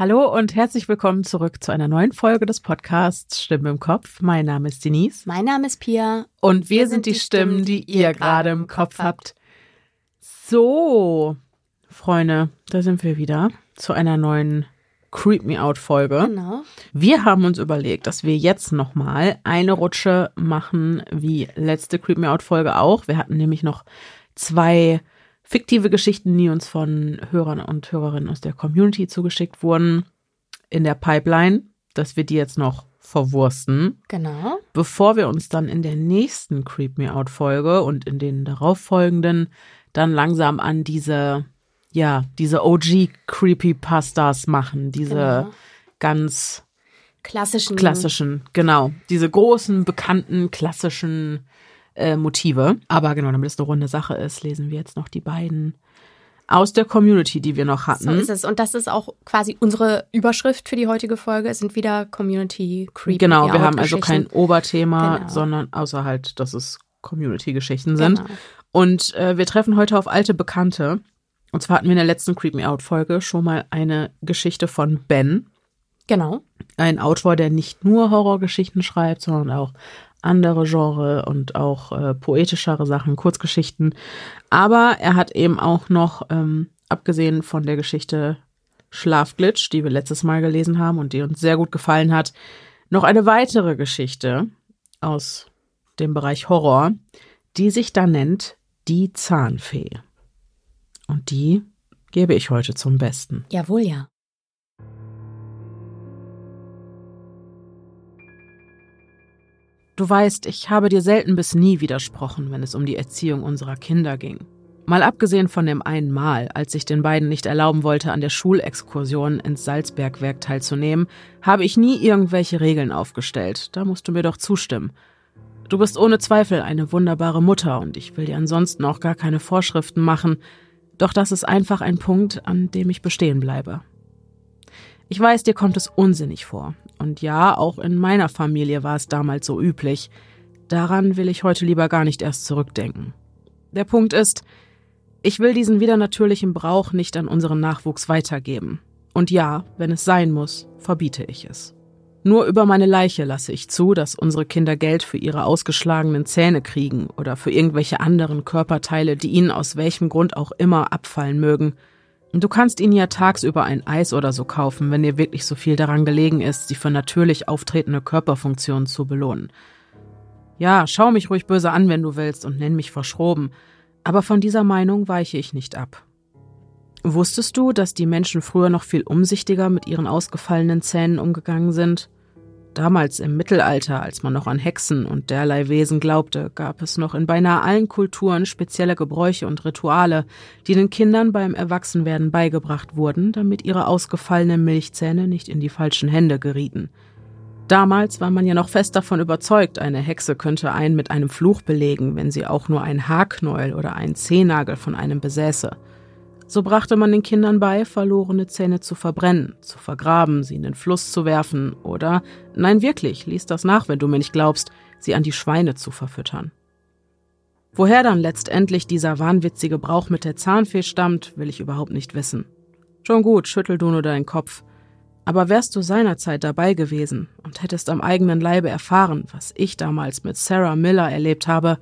Hallo und herzlich willkommen zurück zu einer neuen Folge des Podcasts Stimmen im Kopf. Mein Name ist Denise. Mein Name ist Pia. Und wir, wir sind die Stimmen, die ihr gerade im Kopf habt. So, Freunde, da sind wir wieder zu einer neuen Creep Me Out Folge. Genau. Wir haben uns überlegt, dass wir jetzt nochmal eine Rutsche machen, wie letzte Creep Me Out Folge auch. Wir hatten nämlich noch zwei fiktive Geschichten, die uns von Hörern und Hörerinnen aus der Community zugeschickt wurden, in der Pipeline, dass wir die jetzt noch verwursten. Genau. Bevor wir uns dann in der nächsten Creep Me Out Folge und in den darauffolgenden dann langsam an diese, ja, diese OG Creepypastas machen, diese genau. ganz klassischen, klassischen, genau, diese großen, bekannten, klassischen äh, Motive. Aber genau, damit es eine runde Sache ist, lesen wir jetzt noch die beiden aus der Community, die wir noch hatten. So ist es. Und das ist auch quasi unsere Überschrift für die heutige Folge. Es sind wieder Community Creepy. Genau, wir haben also kein Oberthema, genau. sondern außer halt, dass es Community-Geschichten sind. Genau. Und äh, wir treffen heute auf alte Bekannte. Und zwar hatten wir in der letzten Creep Me Out-Folge schon mal eine Geschichte von Ben. Genau. Ein Autor, der nicht nur Horrorgeschichten schreibt, sondern auch andere Genre und auch äh, poetischere Sachen, Kurzgeschichten. Aber er hat eben auch noch, ähm, abgesehen von der Geschichte Schlafglitch, die wir letztes Mal gelesen haben und die uns sehr gut gefallen hat, noch eine weitere Geschichte aus dem Bereich Horror, die sich da nennt Die Zahnfee. Und die gebe ich heute zum Besten. Jawohl, ja. Du weißt, ich habe dir selten bis nie widersprochen, wenn es um die Erziehung unserer Kinder ging. Mal abgesehen von dem einen Mal, als ich den beiden nicht erlauben wollte, an der Schulexkursion ins Salzbergwerk teilzunehmen, habe ich nie irgendwelche Regeln aufgestellt. Da musst du mir doch zustimmen. Du bist ohne Zweifel eine wunderbare Mutter und ich will dir ansonsten auch gar keine Vorschriften machen, doch das ist einfach ein Punkt, an dem ich bestehen bleibe. Ich weiß, dir kommt es unsinnig vor. Und ja, auch in meiner Familie war es damals so üblich. Daran will ich heute lieber gar nicht erst zurückdenken. Der Punkt ist, ich will diesen wieder natürlichen Brauch nicht an unseren Nachwuchs weitergeben. Und ja, wenn es sein muss, verbiete ich es. Nur über meine Leiche lasse ich zu, dass unsere Kinder Geld für ihre ausgeschlagenen Zähne kriegen oder für irgendwelche anderen Körperteile, die ihnen aus welchem Grund auch immer abfallen mögen, Du kannst ihnen ja tagsüber ein Eis oder so kaufen, wenn dir wirklich so viel daran gelegen ist, sie für natürlich auftretende Körperfunktionen zu belohnen. Ja, schau mich ruhig böse an, wenn du willst, und nenn mich verschroben, aber von dieser Meinung weiche ich nicht ab. Wusstest du, dass die Menschen früher noch viel umsichtiger mit ihren ausgefallenen Zähnen umgegangen sind? Damals im Mittelalter, als man noch an Hexen und derlei Wesen glaubte, gab es noch in beinahe allen Kulturen spezielle Gebräuche und Rituale, die den Kindern beim Erwachsenwerden beigebracht wurden, damit ihre ausgefallenen Milchzähne nicht in die falschen Hände gerieten. Damals war man ja noch fest davon überzeugt, eine Hexe könnte einen mit einem Fluch belegen, wenn sie auch nur ein Haarknäuel oder einen Zehennagel von einem besäße. So brachte man den Kindern bei, verlorene Zähne zu verbrennen, zu vergraben, sie in den Fluss zu werfen oder, nein wirklich, lies das nach, wenn du mir nicht glaubst, sie an die Schweine zu verfüttern. Woher dann letztendlich dieser wahnwitzige Brauch mit der Zahnfee stammt, will ich überhaupt nicht wissen. Schon gut, schüttel du nur deinen Kopf. Aber wärst du seinerzeit dabei gewesen und hättest am eigenen Leibe erfahren, was ich damals mit Sarah Miller erlebt habe,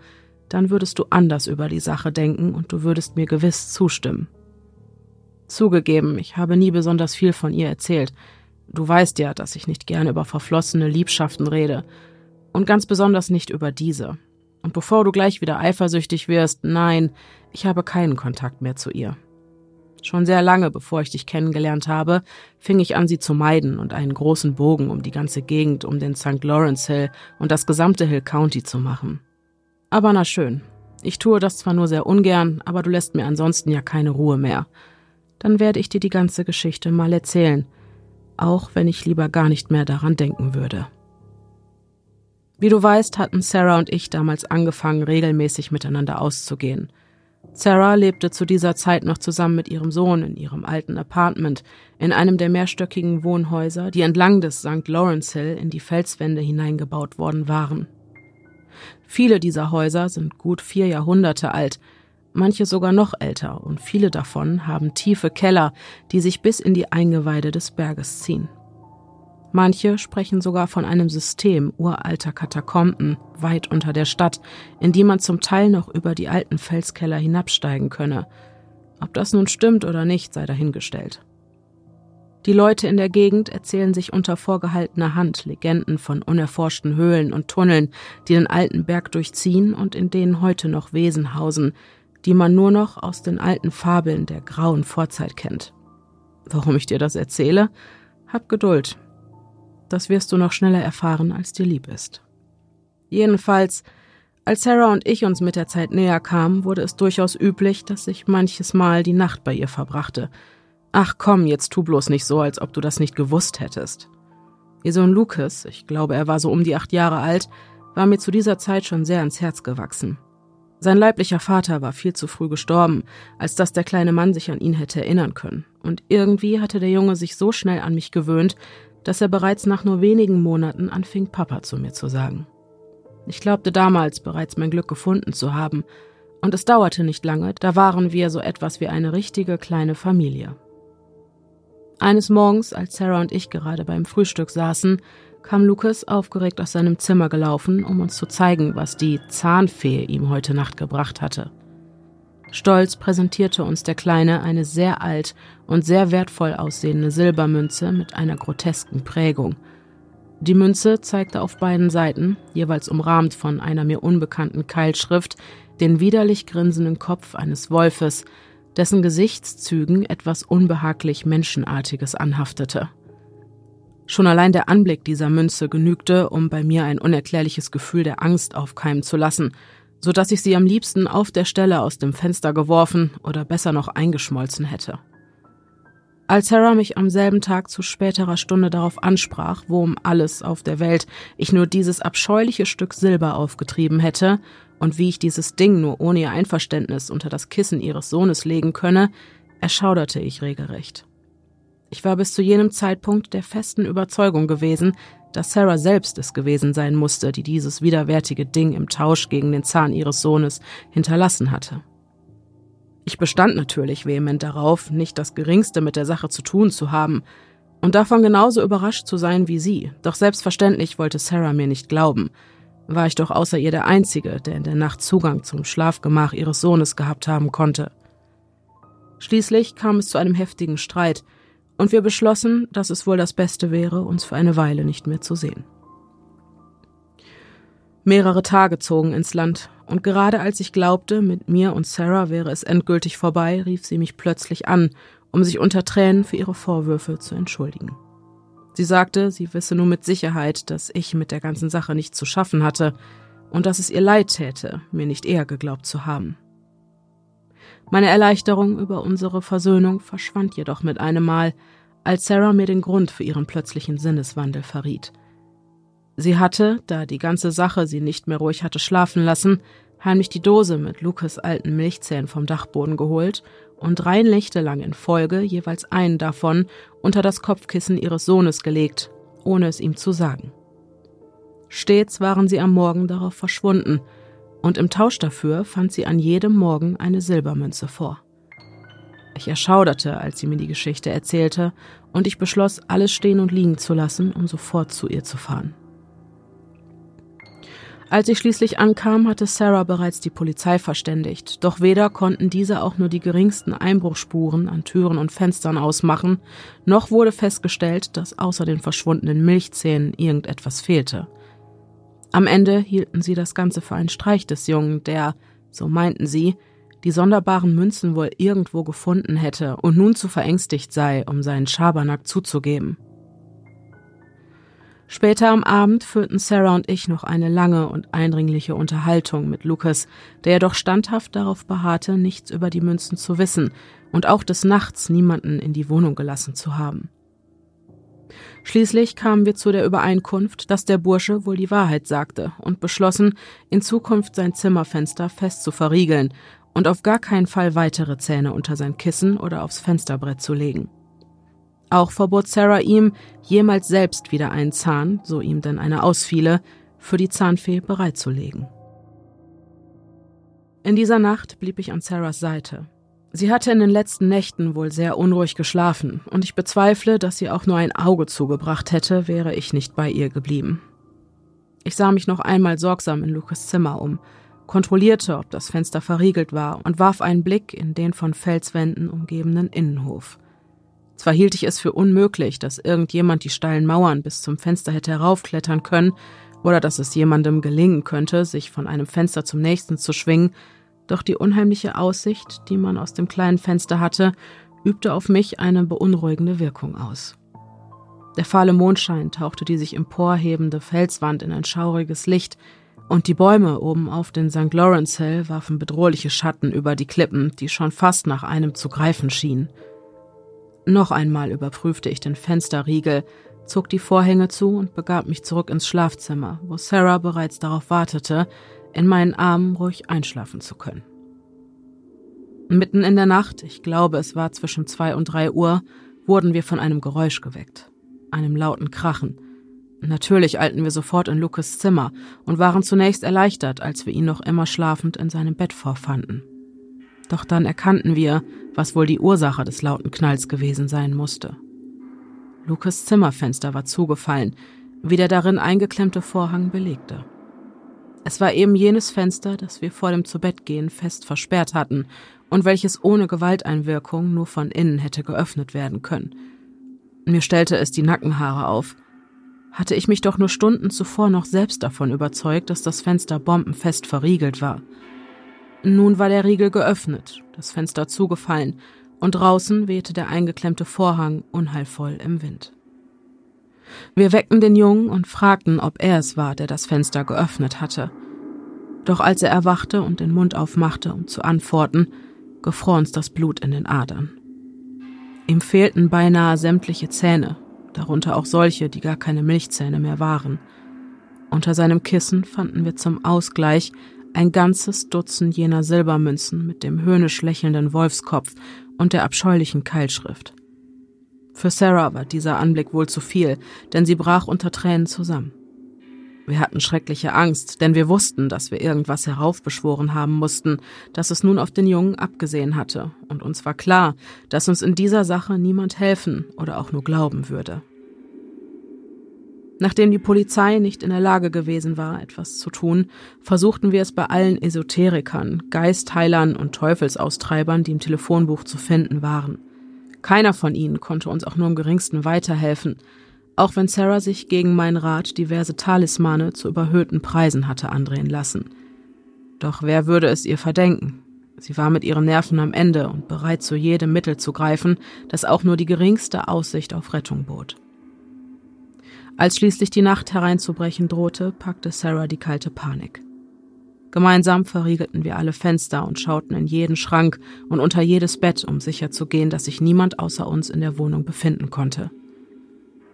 dann würdest du anders über die Sache denken und du würdest mir gewiss zustimmen. Zugegeben, ich habe nie besonders viel von ihr erzählt. Du weißt ja, dass ich nicht gerne über verflossene Liebschaften rede. Und ganz besonders nicht über diese. Und bevor du gleich wieder eifersüchtig wirst, nein, ich habe keinen Kontakt mehr zu ihr. Schon sehr lange, bevor ich dich kennengelernt habe, fing ich an, sie zu meiden und einen großen Bogen um die ganze Gegend, um den St. Lawrence Hill und das gesamte Hill County zu machen. Aber na schön. Ich tue das zwar nur sehr ungern, aber du lässt mir ansonsten ja keine Ruhe mehr dann werde ich dir die ganze Geschichte mal erzählen, auch wenn ich lieber gar nicht mehr daran denken würde. Wie du weißt, hatten Sarah und ich damals angefangen, regelmäßig miteinander auszugehen. Sarah lebte zu dieser Zeit noch zusammen mit ihrem Sohn in ihrem alten Apartment in einem der mehrstöckigen Wohnhäuser, die entlang des St. Lawrence Hill in die Felswände hineingebaut worden waren. Viele dieser Häuser sind gut vier Jahrhunderte alt manche sogar noch älter, und viele davon haben tiefe Keller, die sich bis in die Eingeweide des Berges ziehen. Manche sprechen sogar von einem System uralter Katakomben weit unter der Stadt, in die man zum Teil noch über die alten Felskeller hinabsteigen könne. Ob das nun stimmt oder nicht, sei dahingestellt. Die Leute in der Gegend erzählen sich unter vorgehaltener Hand Legenden von unerforschten Höhlen und Tunneln, die den alten Berg durchziehen und in denen heute noch Wesen hausen, die man nur noch aus den alten Fabeln der grauen Vorzeit kennt. Warum ich dir das erzähle? Hab Geduld, das wirst du noch schneller erfahren, als dir lieb ist. Jedenfalls, als Sarah und ich uns mit der Zeit näher kamen, wurde es durchaus üblich, dass ich manches Mal die Nacht bei ihr verbrachte. Ach komm, jetzt tu bloß nicht so, als ob du das nicht gewusst hättest. Ihr Sohn Lucas, ich glaube, er war so um die acht Jahre alt, war mir zu dieser Zeit schon sehr ans Herz gewachsen. Sein leiblicher Vater war viel zu früh gestorben, als dass der kleine Mann sich an ihn hätte erinnern können. Und irgendwie hatte der Junge sich so schnell an mich gewöhnt, dass er bereits nach nur wenigen Monaten anfing, Papa zu mir zu sagen. Ich glaubte damals bereits mein Glück gefunden zu haben, und es dauerte nicht lange, da waren wir so etwas wie eine richtige kleine Familie. Eines Morgens, als Sarah und ich gerade beim Frühstück saßen, kam Lucas aufgeregt aus seinem Zimmer gelaufen, um uns zu zeigen, was die Zahnfee ihm heute Nacht gebracht hatte. Stolz präsentierte uns der Kleine eine sehr alt und sehr wertvoll aussehende Silbermünze mit einer grotesken Prägung. Die Münze zeigte auf beiden Seiten, jeweils umrahmt von einer mir unbekannten Keilschrift, den widerlich grinsenden Kopf eines Wolfes, dessen Gesichtszügen etwas unbehaglich Menschenartiges anhaftete. Schon allein der Anblick dieser Münze genügte, um bei mir ein unerklärliches Gefühl der Angst aufkeimen zu lassen – so dass ich sie am liebsten auf der Stelle aus dem Fenster geworfen oder besser noch eingeschmolzen hätte. Als Sarah mich am selben Tag zu späterer Stunde darauf ansprach, wo um alles auf der Welt ich nur dieses abscheuliche Stück Silber aufgetrieben hätte und wie ich dieses Ding nur ohne ihr Einverständnis unter das Kissen ihres Sohnes legen könne, erschauderte ich regelrecht. Ich war bis zu jenem Zeitpunkt der festen Überzeugung gewesen, dass Sarah selbst es gewesen sein musste, die dieses widerwärtige Ding im Tausch gegen den Zahn ihres Sohnes hinterlassen hatte. Ich bestand natürlich vehement darauf, nicht das geringste mit der Sache zu tun zu haben und davon genauso überrascht zu sein wie sie, doch selbstverständlich wollte Sarah mir nicht glauben, war ich doch außer ihr der Einzige, der in der Nacht Zugang zum Schlafgemach ihres Sohnes gehabt haben konnte. Schließlich kam es zu einem heftigen Streit, und wir beschlossen, dass es wohl das Beste wäre, uns für eine Weile nicht mehr zu sehen. Mehrere Tage zogen ins Land, und gerade als ich glaubte, mit mir und Sarah wäre es endgültig vorbei, rief sie mich plötzlich an, um sich unter Tränen für ihre Vorwürfe zu entschuldigen. Sie sagte, sie wisse nur mit Sicherheit, dass ich mit der ganzen Sache nichts zu schaffen hatte und dass es ihr leid täte, mir nicht eher geglaubt zu haben. Meine Erleichterung über unsere Versöhnung verschwand jedoch mit einem Mal, als Sarah mir den Grund für ihren plötzlichen Sinneswandel verriet. Sie hatte, da die ganze Sache sie nicht mehr ruhig hatte schlafen lassen, heimlich die Dose mit Lukas alten Milchzähnen vom Dachboden geholt und drei Nächte lang in Folge jeweils einen davon unter das Kopfkissen ihres Sohnes gelegt, ohne es ihm zu sagen. Stets waren sie am Morgen darauf verschwunden, und im Tausch dafür fand sie an jedem Morgen eine Silbermünze vor. Ich erschauderte, als sie mir die Geschichte erzählte, und ich beschloss, alles stehen und liegen zu lassen, um sofort zu ihr zu fahren. Als ich schließlich ankam, hatte Sarah bereits die Polizei verständigt, doch weder konnten diese auch nur die geringsten Einbruchspuren an Türen und Fenstern ausmachen, noch wurde festgestellt, dass außer den verschwundenen Milchzähnen irgendetwas fehlte. Am Ende hielten sie das Ganze für einen Streich des Jungen, der, so meinten sie, die sonderbaren Münzen wohl irgendwo gefunden hätte und nun zu verängstigt sei, um seinen Schabernack zuzugeben. Später am Abend führten Sarah und ich noch eine lange und eindringliche Unterhaltung mit Lucas, der jedoch standhaft darauf beharrte, nichts über die Münzen zu wissen und auch des Nachts niemanden in die Wohnung gelassen zu haben. Schließlich kamen wir zu der Übereinkunft, dass der Bursche wohl die Wahrheit sagte und beschlossen, in Zukunft sein Zimmerfenster fest zu verriegeln und auf gar keinen Fall weitere Zähne unter sein Kissen oder aufs Fensterbrett zu legen. Auch verbot Sarah ihm, jemals selbst wieder einen Zahn, so ihm denn einer ausfiele, für die Zahnfee bereitzulegen. In dieser Nacht blieb ich an Sarahs Seite. Sie hatte in den letzten Nächten wohl sehr unruhig geschlafen, und ich bezweifle, dass sie auch nur ein Auge zugebracht hätte, wäre ich nicht bei ihr geblieben. Ich sah mich noch einmal sorgsam in Lukas Zimmer um, kontrollierte, ob das Fenster verriegelt war und warf einen Blick in den von Felswänden umgebenen Innenhof. Zwar hielt ich es für unmöglich, dass irgendjemand die steilen Mauern bis zum Fenster hätte heraufklettern können oder dass es jemandem gelingen könnte, sich von einem Fenster zum nächsten zu schwingen, doch die unheimliche Aussicht, die man aus dem kleinen Fenster hatte, übte auf mich eine beunruhigende Wirkung aus. Der fahle Mondschein tauchte die sich emporhebende Felswand in ein schauriges Licht, und die Bäume oben auf den St. Lawrence Hill warfen bedrohliche Schatten über die Klippen, die schon fast nach einem zu greifen schienen. Noch einmal überprüfte ich den Fensterriegel, zog die Vorhänge zu und begab mich zurück ins Schlafzimmer, wo Sarah bereits darauf wartete, in meinen Armen ruhig einschlafen zu können. Mitten in der Nacht, ich glaube es war zwischen zwei und drei Uhr, wurden wir von einem Geräusch geweckt, einem lauten Krachen. Natürlich eilten wir sofort in Lukas Zimmer und waren zunächst erleichtert, als wir ihn noch immer schlafend in seinem Bett vorfanden. Doch dann erkannten wir, was wohl die Ursache des lauten Knalls gewesen sein musste. Lukas Zimmerfenster war zugefallen, wie der darin eingeklemmte Vorhang belegte. Es war eben jenes Fenster, das wir vor dem Zubettgehen fest versperrt hatten und welches ohne Gewalteinwirkung nur von innen hätte geöffnet werden können. Mir stellte es die Nackenhaare auf. Hatte ich mich doch nur Stunden zuvor noch selbst davon überzeugt, dass das Fenster bombenfest verriegelt war. Nun war der Riegel geöffnet, das Fenster zugefallen, und draußen wehte der eingeklemmte Vorhang unheilvoll im Wind. Wir weckten den Jungen und fragten, ob er es war, der das Fenster geöffnet hatte. Doch als er erwachte und den Mund aufmachte, um zu antworten, gefror uns das Blut in den Adern. Ihm fehlten beinahe sämtliche Zähne, darunter auch solche, die gar keine Milchzähne mehr waren. Unter seinem Kissen fanden wir zum Ausgleich ein ganzes Dutzend jener Silbermünzen mit dem höhnisch lächelnden Wolfskopf und der abscheulichen Keilschrift. Für Sarah war dieser Anblick wohl zu viel, denn sie brach unter Tränen zusammen. Wir hatten schreckliche Angst, denn wir wussten, dass wir irgendwas heraufbeschworen haben mussten, dass es nun auf den Jungen abgesehen hatte, und uns war klar, dass uns in dieser Sache niemand helfen oder auch nur glauben würde. Nachdem die Polizei nicht in der Lage gewesen war, etwas zu tun, versuchten wir es bei allen Esoterikern, Geistheilern und Teufelsaustreibern, die im Telefonbuch zu finden waren. Keiner von ihnen konnte uns auch nur im geringsten weiterhelfen, auch wenn Sarah sich gegen meinen Rat diverse Talismane zu überhöhten Preisen hatte andrehen lassen. Doch wer würde es ihr verdenken? Sie war mit ihren Nerven am Ende und bereit zu jedem Mittel zu greifen, das auch nur die geringste Aussicht auf Rettung bot. Als schließlich die Nacht hereinzubrechen drohte, packte Sarah die kalte Panik. Gemeinsam verriegelten wir alle Fenster und schauten in jeden Schrank und unter jedes Bett, um sicherzugehen, dass sich niemand außer uns in der Wohnung befinden konnte.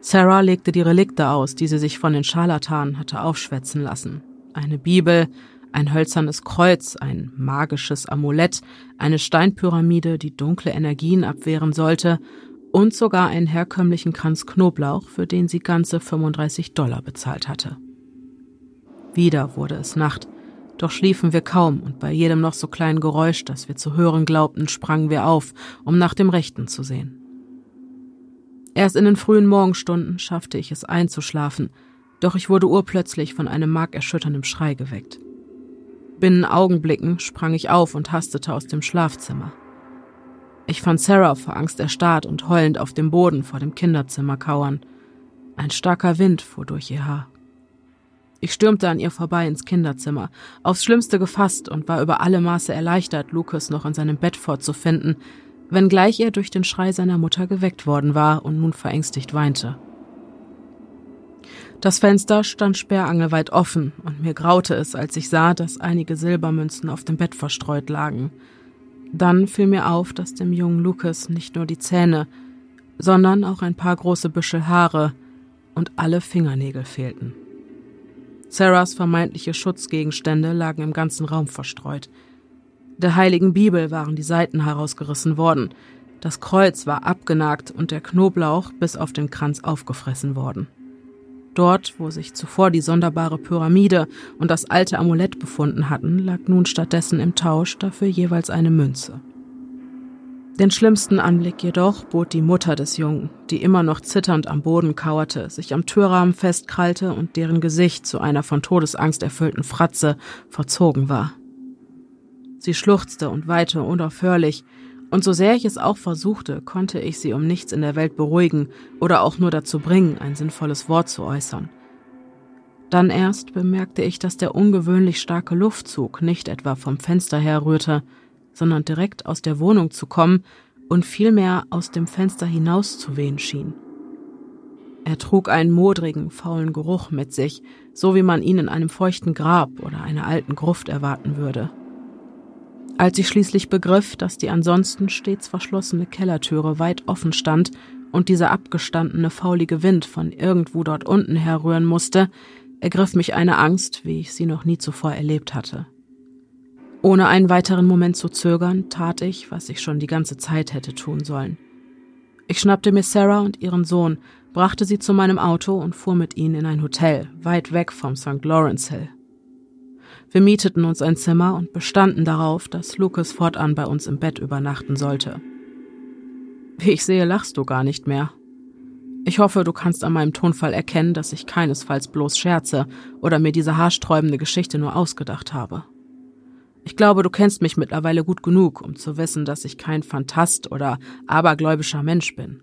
Sarah legte die Relikte aus, die sie sich von den Scharlatanen hatte aufschwätzen lassen. Eine Bibel, ein hölzernes Kreuz, ein magisches Amulett, eine Steinpyramide, die dunkle Energien abwehren sollte und sogar einen herkömmlichen Kranz Knoblauch, für den sie ganze 35 Dollar bezahlt hatte. Wieder wurde es Nacht, doch schliefen wir kaum und bei jedem noch so kleinen Geräusch, das wir zu hören glaubten, sprangen wir auf, um nach dem Rechten zu sehen. Erst in den frühen Morgenstunden schaffte ich es einzuschlafen, doch ich wurde urplötzlich von einem markerschütternden Schrei geweckt. Binnen Augenblicken sprang ich auf und hastete aus dem Schlafzimmer. Ich fand Sarah vor Angst erstarrt und heulend auf dem Boden vor dem Kinderzimmer kauern. Ein starker Wind fuhr durch ihr Haar. Ich stürmte an ihr vorbei ins Kinderzimmer, aufs Schlimmste gefasst und war über alle Maße erleichtert, Lucas noch in seinem Bett vorzufinden, wenngleich er durch den Schrei seiner Mutter geweckt worden war und nun verängstigt weinte. Das Fenster stand sperrangelweit offen, und mir graute es, als ich sah, dass einige Silbermünzen auf dem Bett verstreut lagen. Dann fiel mir auf, dass dem jungen Lucas nicht nur die Zähne, sondern auch ein paar große Büschel Haare und alle Fingernägel fehlten. Sarahs vermeintliche Schutzgegenstände lagen im ganzen Raum verstreut. Der heiligen Bibel waren die Seiten herausgerissen worden, das Kreuz war abgenagt und der Knoblauch bis auf den Kranz aufgefressen worden. Dort, wo sich zuvor die sonderbare Pyramide und das alte Amulett befunden hatten, lag nun stattdessen im Tausch dafür jeweils eine Münze. Den schlimmsten Anblick jedoch bot die Mutter des Jungen, die immer noch zitternd am Boden kauerte, sich am Türrahmen festkrallte und deren Gesicht zu einer von Todesangst erfüllten Fratze verzogen war. Sie schluchzte und weinte unaufhörlich, und so sehr ich es auch versuchte, konnte ich sie um nichts in der Welt beruhigen oder auch nur dazu bringen, ein sinnvolles Wort zu äußern. Dann erst bemerkte ich, dass der ungewöhnlich starke Luftzug nicht etwa vom Fenster herrührte, sondern direkt aus der Wohnung zu kommen und vielmehr aus dem Fenster hinaus zu wehen schien. Er trug einen modrigen, faulen Geruch mit sich, so wie man ihn in einem feuchten Grab oder einer alten Gruft erwarten würde. Als ich schließlich begriff, dass die ansonsten stets verschlossene Kellertüre weit offen stand und dieser abgestandene, faulige Wind von irgendwo dort unten herrühren musste, ergriff mich eine Angst, wie ich sie noch nie zuvor erlebt hatte. Ohne einen weiteren Moment zu zögern, tat ich, was ich schon die ganze Zeit hätte tun sollen. Ich schnappte mir Sarah und ihren Sohn, brachte sie zu meinem Auto und fuhr mit ihnen in ein Hotel, weit weg vom St. Lawrence Hill. Wir mieteten uns ein Zimmer und bestanden darauf, dass Lucas fortan bei uns im Bett übernachten sollte. Wie ich sehe, lachst du gar nicht mehr. Ich hoffe, du kannst an meinem Tonfall erkennen, dass ich keinesfalls bloß scherze oder mir diese haarsträubende Geschichte nur ausgedacht habe. Ich glaube, du kennst mich mittlerweile gut genug, um zu wissen, dass ich kein Fantast oder abergläubischer Mensch bin.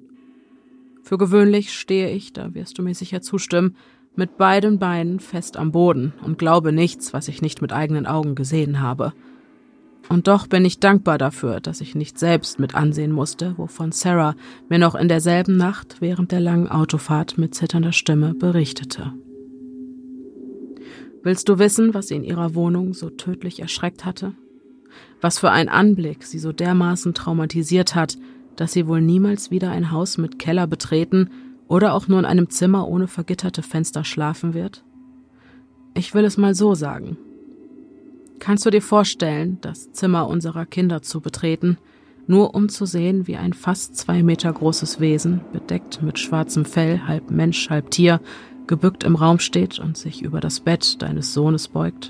Für gewöhnlich stehe ich, da wirst du mir sicher zustimmen, mit beiden Beinen fest am Boden und glaube nichts, was ich nicht mit eigenen Augen gesehen habe. Und doch bin ich dankbar dafür, dass ich nicht selbst mit ansehen musste, wovon Sarah mir noch in derselben Nacht während der langen Autofahrt mit zitternder Stimme berichtete. Willst du wissen, was sie in ihrer Wohnung so tödlich erschreckt hatte? Was für ein Anblick sie so dermaßen traumatisiert hat, dass sie wohl niemals wieder ein Haus mit Keller betreten oder auch nur in einem Zimmer ohne vergitterte Fenster schlafen wird? Ich will es mal so sagen. Kannst du dir vorstellen, das Zimmer unserer Kinder zu betreten, nur um zu sehen, wie ein fast zwei Meter großes Wesen, bedeckt mit schwarzem Fell, halb Mensch, halb Tier, gebückt im Raum steht und sich über das Bett deines Sohnes beugt?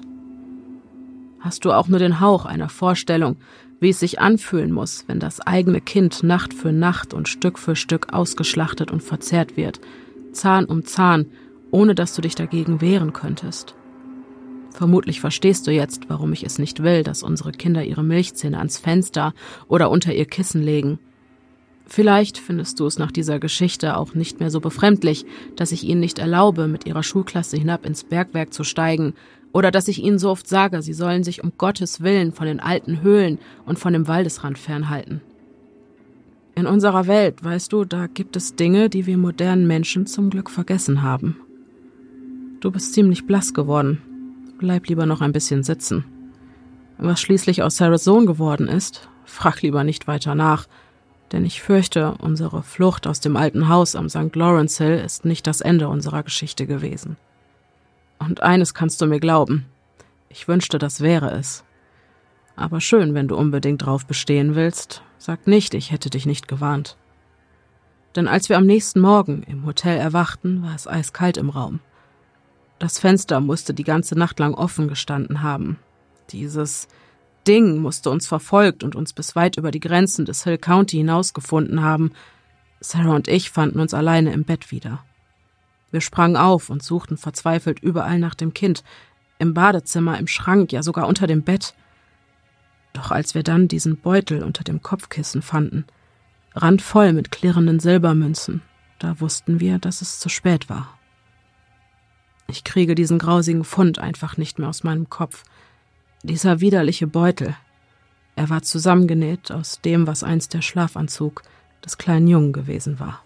Hast du auch nur den Hauch einer Vorstellung, wie es sich anfühlen muss, wenn das eigene Kind Nacht für Nacht und Stück für Stück ausgeschlachtet und verzehrt wird, Zahn um Zahn, ohne dass du dich dagegen wehren könntest. Vermutlich verstehst du jetzt, warum ich es nicht will, dass unsere Kinder ihre Milchzähne ans Fenster oder unter ihr Kissen legen. Vielleicht findest du es nach dieser Geschichte auch nicht mehr so befremdlich, dass ich ihnen nicht erlaube, mit ihrer Schulklasse hinab ins Bergwerk zu steigen oder dass ich ihnen so oft sage, sie sollen sich um Gottes Willen von den alten Höhlen und von dem Waldesrand fernhalten. In unserer Welt, weißt du, da gibt es Dinge, die wir modernen Menschen zum Glück vergessen haben. Du bist ziemlich blass geworden. Bleib lieber noch ein bisschen sitzen. Was schließlich aus Sarahs Sohn geworden ist, frag lieber nicht weiter nach, denn ich fürchte, unsere Flucht aus dem alten Haus am St. Lawrence Hill ist nicht das Ende unserer Geschichte gewesen. Und eines kannst du mir glauben. Ich wünschte, das wäre es. Aber schön, wenn du unbedingt drauf bestehen willst. Sag nicht, ich hätte dich nicht gewarnt. Denn als wir am nächsten Morgen im Hotel erwachten, war es eiskalt im Raum. Das Fenster musste die ganze Nacht lang offen gestanden haben. Dieses Ding musste uns verfolgt und uns bis weit über die Grenzen des Hill County hinausgefunden haben. Sarah und ich fanden uns alleine im Bett wieder. Wir sprangen auf und suchten verzweifelt überall nach dem Kind, im Badezimmer, im Schrank, ja sogar unter dem Bett. Doch als wir dann diesen Beutel unter dem Kopfkissen fanden, randvoll mit klirrenden Silbermünzen, da wussten wir, dass es zu spät war. Ich kriege diesen grausigen Fund einfach nicht mehr aus meinem Kopf. Dieser widerliche Beutel. Er war zusammengenäht aus dem, was einst der Schlafanzug des kleinen Jungen gewesen war.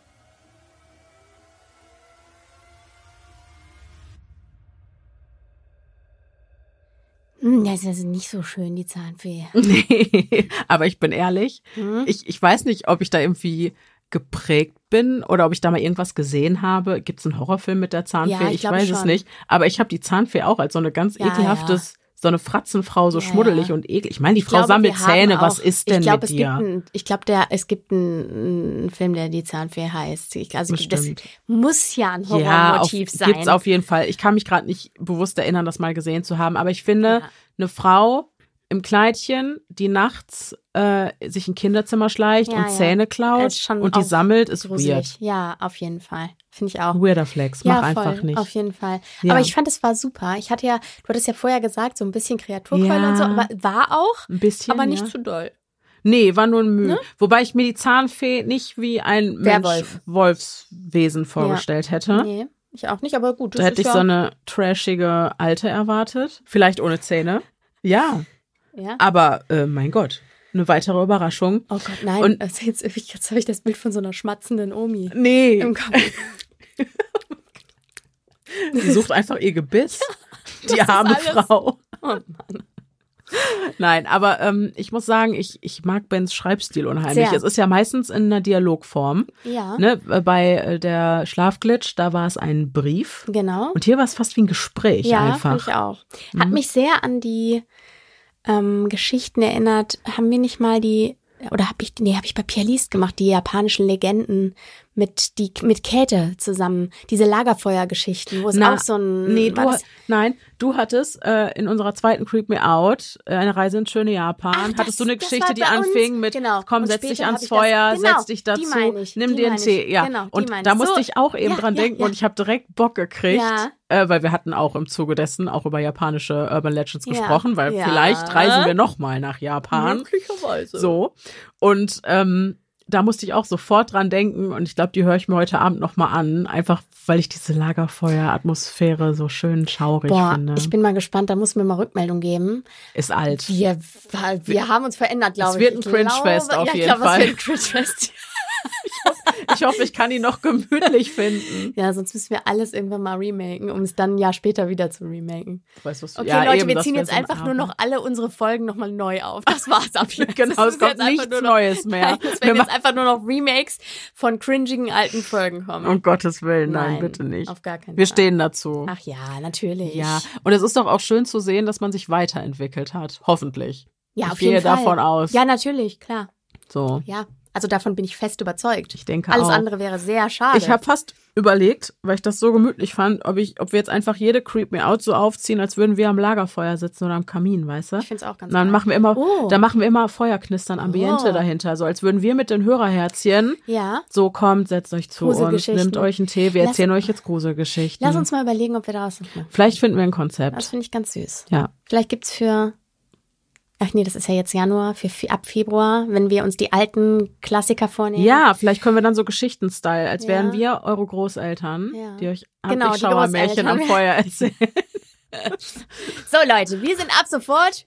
Hm, das ist nicht so schön, die Zahnfee. Nee, aber ich bin ehrlich, hm? ich, ich weiß nicht, ob ich da irgendwie geprägt bin oder ob ich da mal irgendwas gesehen habe. Gibt es einen Horrorfilm mit der Zahnfee? Ja, ich, ich weiß schon. es nicht. Aber ich habe die Zahnfee auch als so eine ganz ja, ekelhaftes. So eine Fratzenfrau so Ja, schmuddelig und eklig. Ich meine, die Ich Frau glaube, sammelt Zähne. Was auch- ist denn ich glaub, mit es dir? Gibt ein, ich glaube, der es gibt einen, Film, der die Zahnfee heißt. Ich, also das Bestimmt. muss ja ein ja, auf, Horrormotiv sein. gibt's auf jeden Fall. Ich kann mich gerade nicht bewusst erinnern, das mal gesehen zu haben, aber ich finde, Ja. eine Frau im Kleidchen, die nachts äh, sich ein Kinderzimmer schleicht Ja, und. Zähne klaut und die sammelt, ist Gruselig. Ja, auf jeden Fall. Finde ich auch. weird. Weirder Flex, mach ja, einfach nicht. Auf jeden Fall. Ja. Aber ich fand, es war super. Ich hatte ja, du hattest ja vorher gesagt, so ein bisschen Kreaturkeule Ja. und so, aber war auch, Ein bisschen, aber nicht ja. zu doll. Nee, war nur ein Mühe. Ne? Wobei ich mir die Zahnfee nicht wie ein Werwolf. Mensch Wolfswesen vorgestellt hätte. Nee, ich auch nicht, aber gut. Da hätte ich ja, so eine trashige Alte erwartet. Vielleicht ohne Zähne. Ja, Ja. aber äh, mein Gott, eine weitere Überraschung. Oh Gott, nein. Und- also jetzt jetzt habe ich das Bild von so einer schmatzenden Omi Nee, im Kopf. sie sucht einfach ihr Gebiss. Die ist arme. Frau. Oh Mann. Nein, aber ähm, ich muss sagen, ich, ich mag Bens Schreibstil unheimlich. Sehr. Es ist ja meistens in einer Dialogform. Ja, Ne? Bei äh, der Schlafglitch, da war es ein Brief. genau. Und hier war es fast wie ein Gespräch ja, einfach. fand ich auch. Hat Mhm. mich sehr an die ähm, Geschichten erinnert. Haben wir nicht mal die oder habe ich nee, habe ich bei Pierre Liest gemacht, die japanischen Legenden mit die mit Käthe zusammen, diese Lagerfeuergeschichten, wo es Na, auch so ein Nee, du, das- nein, du hattest äh, in unserer zweiten Creep Me Out, äh, eine Reise ins schöne Japan, Ach, das- hattest du eine das Geschichte, die bei uns. anfing mit, Genau. komm, Und setz dich ans ich das- Feuer, genau, setz dich dazu, ich, nimm dir einen Tee. Ja, Genau, und da musste So, ich auch eben ja, dran ja, denken ja. und ich habe direkt Bock gekriegt, äh, weil wir hatten auch im Zuge dessen auch über japanische Urban Legends gesprochen, weil vielleicht reisen wir noch mal nach Japan. möglicherweise. So. Und ähm, da musste ich auch sofort dran denken und ich glaube, die höre ich mir heute Abend noch mal an, einfach weil ich diese Lagerfeuer-Atmosphäre so schön schaurig Boah, finde. ich bin mal gespannt, da muss mir mal Rückmeldung geben. Ist alt. Wir, wir haben uns verändert, glaube Es ich. wird ein Cringe-Fest auf ja, jeden glaube, Fall. Es wird ein Cringe-Fest. Ich hoffe, ich kann ihn noch gemütlich finden. Ja, sonst müssen wir alles irgendwann mal remaken, um es dann ein Jahr später wieder zu remaken. Weißt, du, was, Okay, ja, Leute, eben, wir ziehen jetzt einfach nur noch alle unsere Folgen nochmal neu auf. Das war's ab jetzt. Genau, es kommt nichts noch- Neues mehr. Nein, es Wir werden jetzt einfach nur noch Remakes von cringigen alten Folgen kommen. Um Gottes Willen, nein, bitte nicht. Auf gar keinen Wir Fall. stehen dazu. Ach ja, natürlich. Ja, und es ist doch auch schön zu sehen, dass man sich weiterentwickelt hat. Hoffentlich. ja ich auf gehe jeden Fall. davon aus. Ja, natürlich, klar. So, Ja, also davon bin ich fest überzeugt. ich denke Alles auch. andere wäre sehr schade. Ich habe fast überlegt, weil ich das so gemütlich fand, ob ich, ob wir jetzt einfach jede Creep Me Out so aufziehen, als würden wir am Lagerfeuer sitzen oder am Kamin, weißt du? Ich finde es auch ganz Dann geil. machen wir immer, Oh. da machen wir immer Feuerknistern, Ambiente Oh. dahinter, so als würden wir mit den Hörerherzchen Ja. so kommt, setzt euch zu uns, nimmt euch einen Tee, wir Lass- erzählen euch jetzt Gruselgeschichten. Lass uns mal überlegen, ob wir machen. Vielleicht finden wir ein Konzept. Das finde ich ganz süß. ja. Vielleicht gibt's für. Ach nee, das ist ja jetzt Januar, für ab Februar, wenn wir uns die alten Klassiker vornehmen. Ja, vielleicht können wir dann so Geschichten-Style, als Ja. wären wir eure Großeltern, Ja. die euch Genau, die Schauermärchen am. Feuer erzählen. So Leute, wir sind ab sofort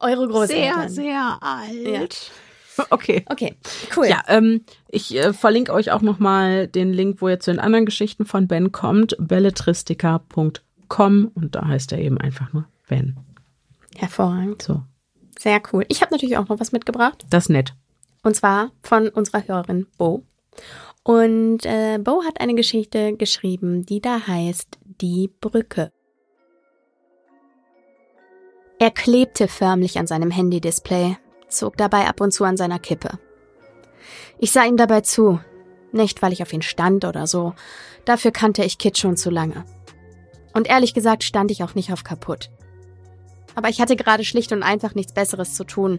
eure Großeltern. sehr alt. Okay. Okay, cool. Ja, ähm, ich äh, verlinke euch auch nochmal den Link, wo ihr zu den anderen Geschichten von Ben kommt, belletristica.com und da heißt er eben einfach nur Ben. Hervorragend. So, Sehr cool. Ich habe natürlich auch noch was mitgebracht. das ist nett. Und zwar von unserer Hörerin Bo. Und äh, Bo hat eine Geschichte geschrieben, die da heißt Die Brücke. Er klebte förmlich an seinem Handy-Display, zog dabei ab und zu an seiner Kippe. Ich sah ihm dabei zu, nicht weil ich auf ihn stand oder so, dafür kannte ich Kit schon zu lange. Und ehrlich gesagt stand ich auch nicht auf kaputt. Aber ich hatte gerade schlicht und einfach nichts Besseres zu tun,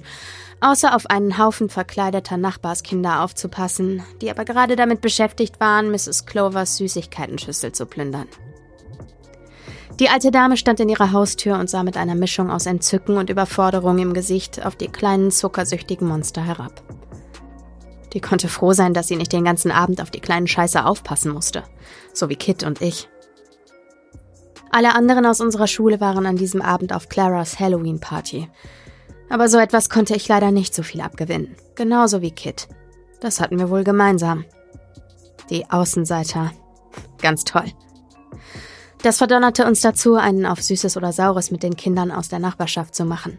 außer auf einen Haufen verkleideter Nachbarskinder aufzupassen, die aber gerade damit beschäftigt waren, Mrs. Clovers Süßigkeitenschüssel zu plündern. Die alte Dame stand in ihrer Haustür und sah mit einer Mischung aus Entzücken und Überforderung im Gesicht auf die kleinen zuckersüchtigen Monster herab. Die konnte froh sein, dass sie nicht den ganzen Abend auf die kleinen Scheiße aufpassen musste, so wie Kit und ich. Alle anderen aus unserer Schule waren an diesem Abend auf Claras Halloween-Party. Aber so etwas konnte ich leider nicht so viel abgewinnen. Genauso wie Kit. Das hatten wir wohl gemeinsam. Die Außenseiter. Ganz toll. Das verdonnerte uns dazu, einen auf Süßes oder Saures mit den Kindern aus der Nachbarschaft zu machen.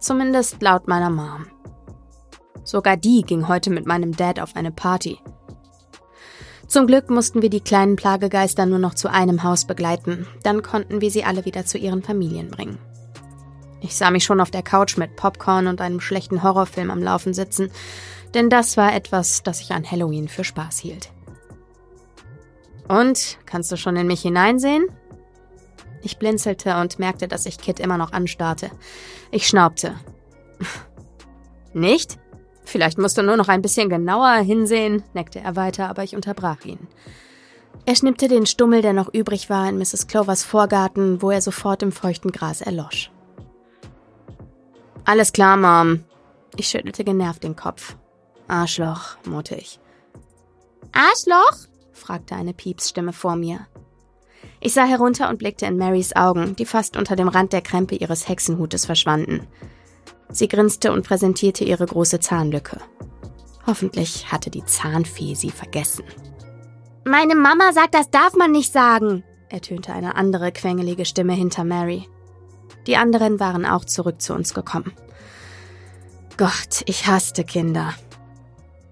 Zumindest laut meiner Mom. Sogar die ging heute mit meinem Dad auf eine Party. Zum Glück mussten wir die kleinen Plagegeister nur noch zu einem Haus begleiten, dann konnten wir sie alle wieder zu ihren Familien bringen. Ich sah mich schon auf der Couch mit Popcorn und einem schlechten Horrorfilm am Laufen sitzen, denn das war etwas, das ich an Halloween für Spaß hielt. Und, kannst du schon in mich hineinsehen? Ich blinzelte und merkte, dass ich Kit immer noch anstarrte. Ich schnaubte. Nicht? Vielleicht musst du nur noch ein bisschen genauer hinsehen, neckte er weiter, aber ich unterbrach ihn. Er schnippte den Stummel, der noch übrig war, in Mrs. Clovers Vorgarten, wo er sofort im feuchten Gras erlosch. Alles klar, Mom. Ich schüttelte genervt den Kopf. Arschloch, murrte ich. Arschloch? fragte eine Piepsstimme vor mir. Ich sah herunter und blickte in Marys Augen, die fast unter dem Rand der Krempe ihres Hexenhutes verschwanden. Sie grinste und präsentierte ihre große Zahnlücke. Hoffentlich hatte die Zahnfee sie vergessen. Meine Mama sagt, das darf man nicht sagen, ertönte eine andere quengelige Stimme hinter Mary. Die anderen waren auch zurück zu uns gekommen. Gott, ich hasste Kinder.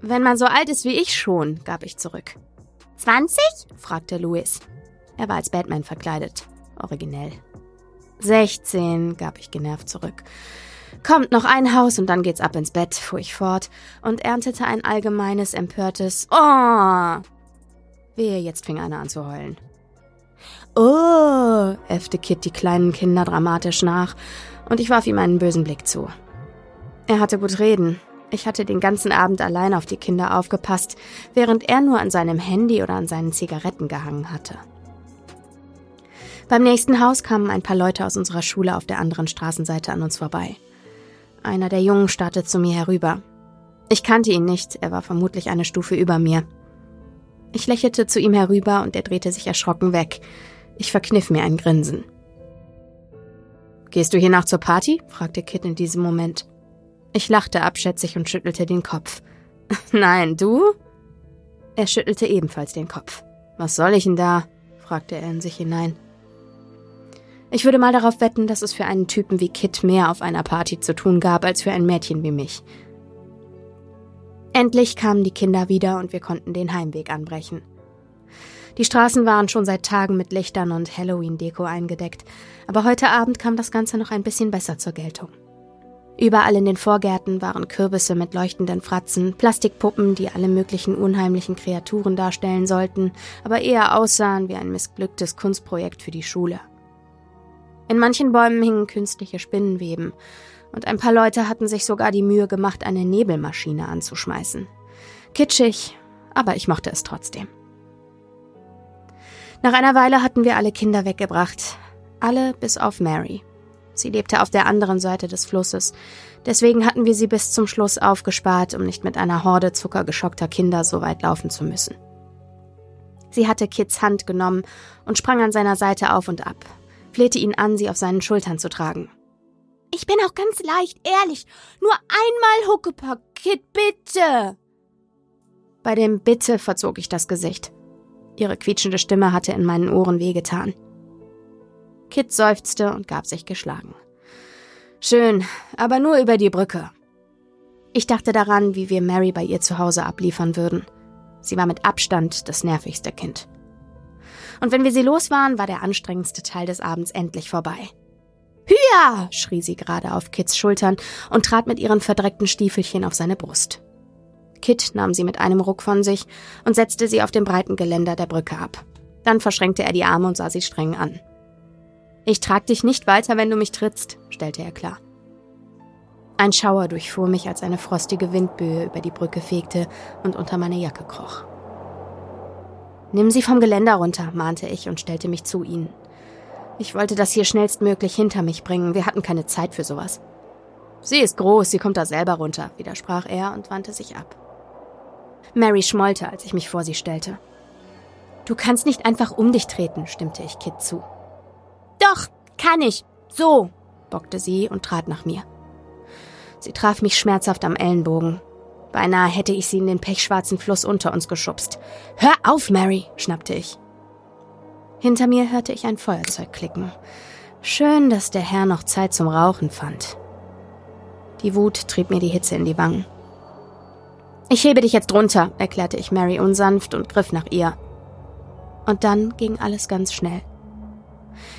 Wenn man so alt ist wie ich schon, gab ich zurück. 20? fragte Louis. Er war als Batman verkleidet. Originell. 16, gab ich genervt zurück. Kommt noch ein Haus und dann geht's ab ins Bett, fuhr ich fort und erntete ein allgemeines, empörtes Oh! Wehe, jetzt fing einer an zu heulen. Oh, äffte Kit die kleinen Kinder dramatisch nach, und ich warf ihm einen bösen Blick zu. Er hatte gut reden. Ich hatte den ganzen Abend allein auf die Kinder aufgepasst, während er nur an seinem Handy oder an seinen Zigaretten gehangen hatte. Beim nächsten Haus kamen ein paar Leute aus unserer Schule auf der anderen Straßenseite an uns vorbei. Einer der Jungen starrte zu mir herüber. Ich kannte ihn nicht, er war vermutlich eine Stufe über mir. Ich lächelte zu ihm herüber und er drehte sich erschrocken weg. Ich verkniff mir ein Grinsen. Gehst du hier nach zur Party? fragte Kit in diesem Moment. Ich lachte abschätzig und schüttelte den Kopf. Nein, du? Er schüttelte ebenfalls den Kopf. Was soll ich denn da? fragte er in sich hinein. Ich würde mal darauf wetten, dass es für einen Typen wie Kit mehr auf einer Party zu tun gab als für ein Mädchen wie mich. Endlich kamen die Kinder wieder und wir konnten den Heimweg anbrechen. Die Straßen waren schon seit Tagen mit Lichtern und Halloween-Deko eingedeckt, aber heute Abend kam das Ganze noch ein bisschen besser zur Geltung. Überall in den Vorgärten waren Kürbisse mit leuchtenden Fratzen, Plastikpuppen, die alle möglichen unheimlichen Kreaturen darstellen sollten, aber eher aussahen wie ein missglücktes Kunstprojekt für die Schule. In manchen Bäumen hingen künstliche Spinnenweben, und ein paar Leute hatten sich sogar die Mühe gemacht, eine Nebelmaschine anzuschmeißen. Kitschig, aber ich mochte es trotzdem. Nach einer Weile hatten wir alle Kinder weggebracht, alle bis auf Mary. Sie lebte auf der anderen Seite des Flusses, deswegen hatten wir sie bis zum Schluss aufgespart, um nicht mit einer Horde zuckergeschockter Kinder so weit laufen zu müssen. Sie hatte Kits Hand genommen und sprang an seiner Seite auf und ab, flehte ihn an, sie auf seinen Schultern zu tragen. Ich bin auch ganz leicht, ehrlich. Nur einmal Huckepack, Kid, bitte. Bei dem Bitte verzog ich das Gesicht. Ihre quietschende Stimme hatte in meinen Ohren wehgetan. Kit seufzte und gab sich geschlagen. Schön, aber nur über die Brücke. Ich dachte daran, wie wir Mary bei ihr zu Hause abliefern würden. Sie war mit Abstand das nervigste Kind. Und wenn wir sie los waren, war der anstrengendste Teil des Abends endlich vorbei. Hüa! schrie sie gerade auf Kits Schultern und trat mit ihren verdreckten Stiefelchen auf seine Brust. Kit nahm sie mit einem Ruck von sich und setzte sie auf dem breiten Geländer der Brücke ab. Dann verschränkte er die Arme und sah sie streng an. Ich trag dich nicht weiter, wenn du mich trittst, stellte er klar. Ein Schauer durchfuhr mich, als eine frostige Windböe über die Brücke fegte und unter meine Jacke kroch. Nimm sie vom Geländer runter, mahnte ich und stellte mich zu ihnen. Ich wollte das hier schnellstmöglich hinter mich bringen. Wir hatten keine Zeit für sowas. Sie ist groß, sie kommt da selber runter, widersprach er und wandte sich ab. Mary schmollte, als ich mich vor sie stellte. Du kannst nicht einfach um dich treten, stimmte ich Kit zu. Doch, kann ich. So, bockte sie und trat nach mir. Sie traf mich schmerzhaft am Ellenbogen. Beinahe hätte ich sie in den pechschwarzen Fluss unter uns geschubst. Hör auf, Mary, schnappte ich. Hinter mir hörte ich ein Feuerzeug klicken. Schön, dass der Herr noch Zeit zum Rauchen fand. Die Wut trieb mir die Hitze in die Wangen. Ich hebe dich jetzt runter, erklärte ich Mary unsanft und griff nach ihr. Und dann ging alles ganz schnell.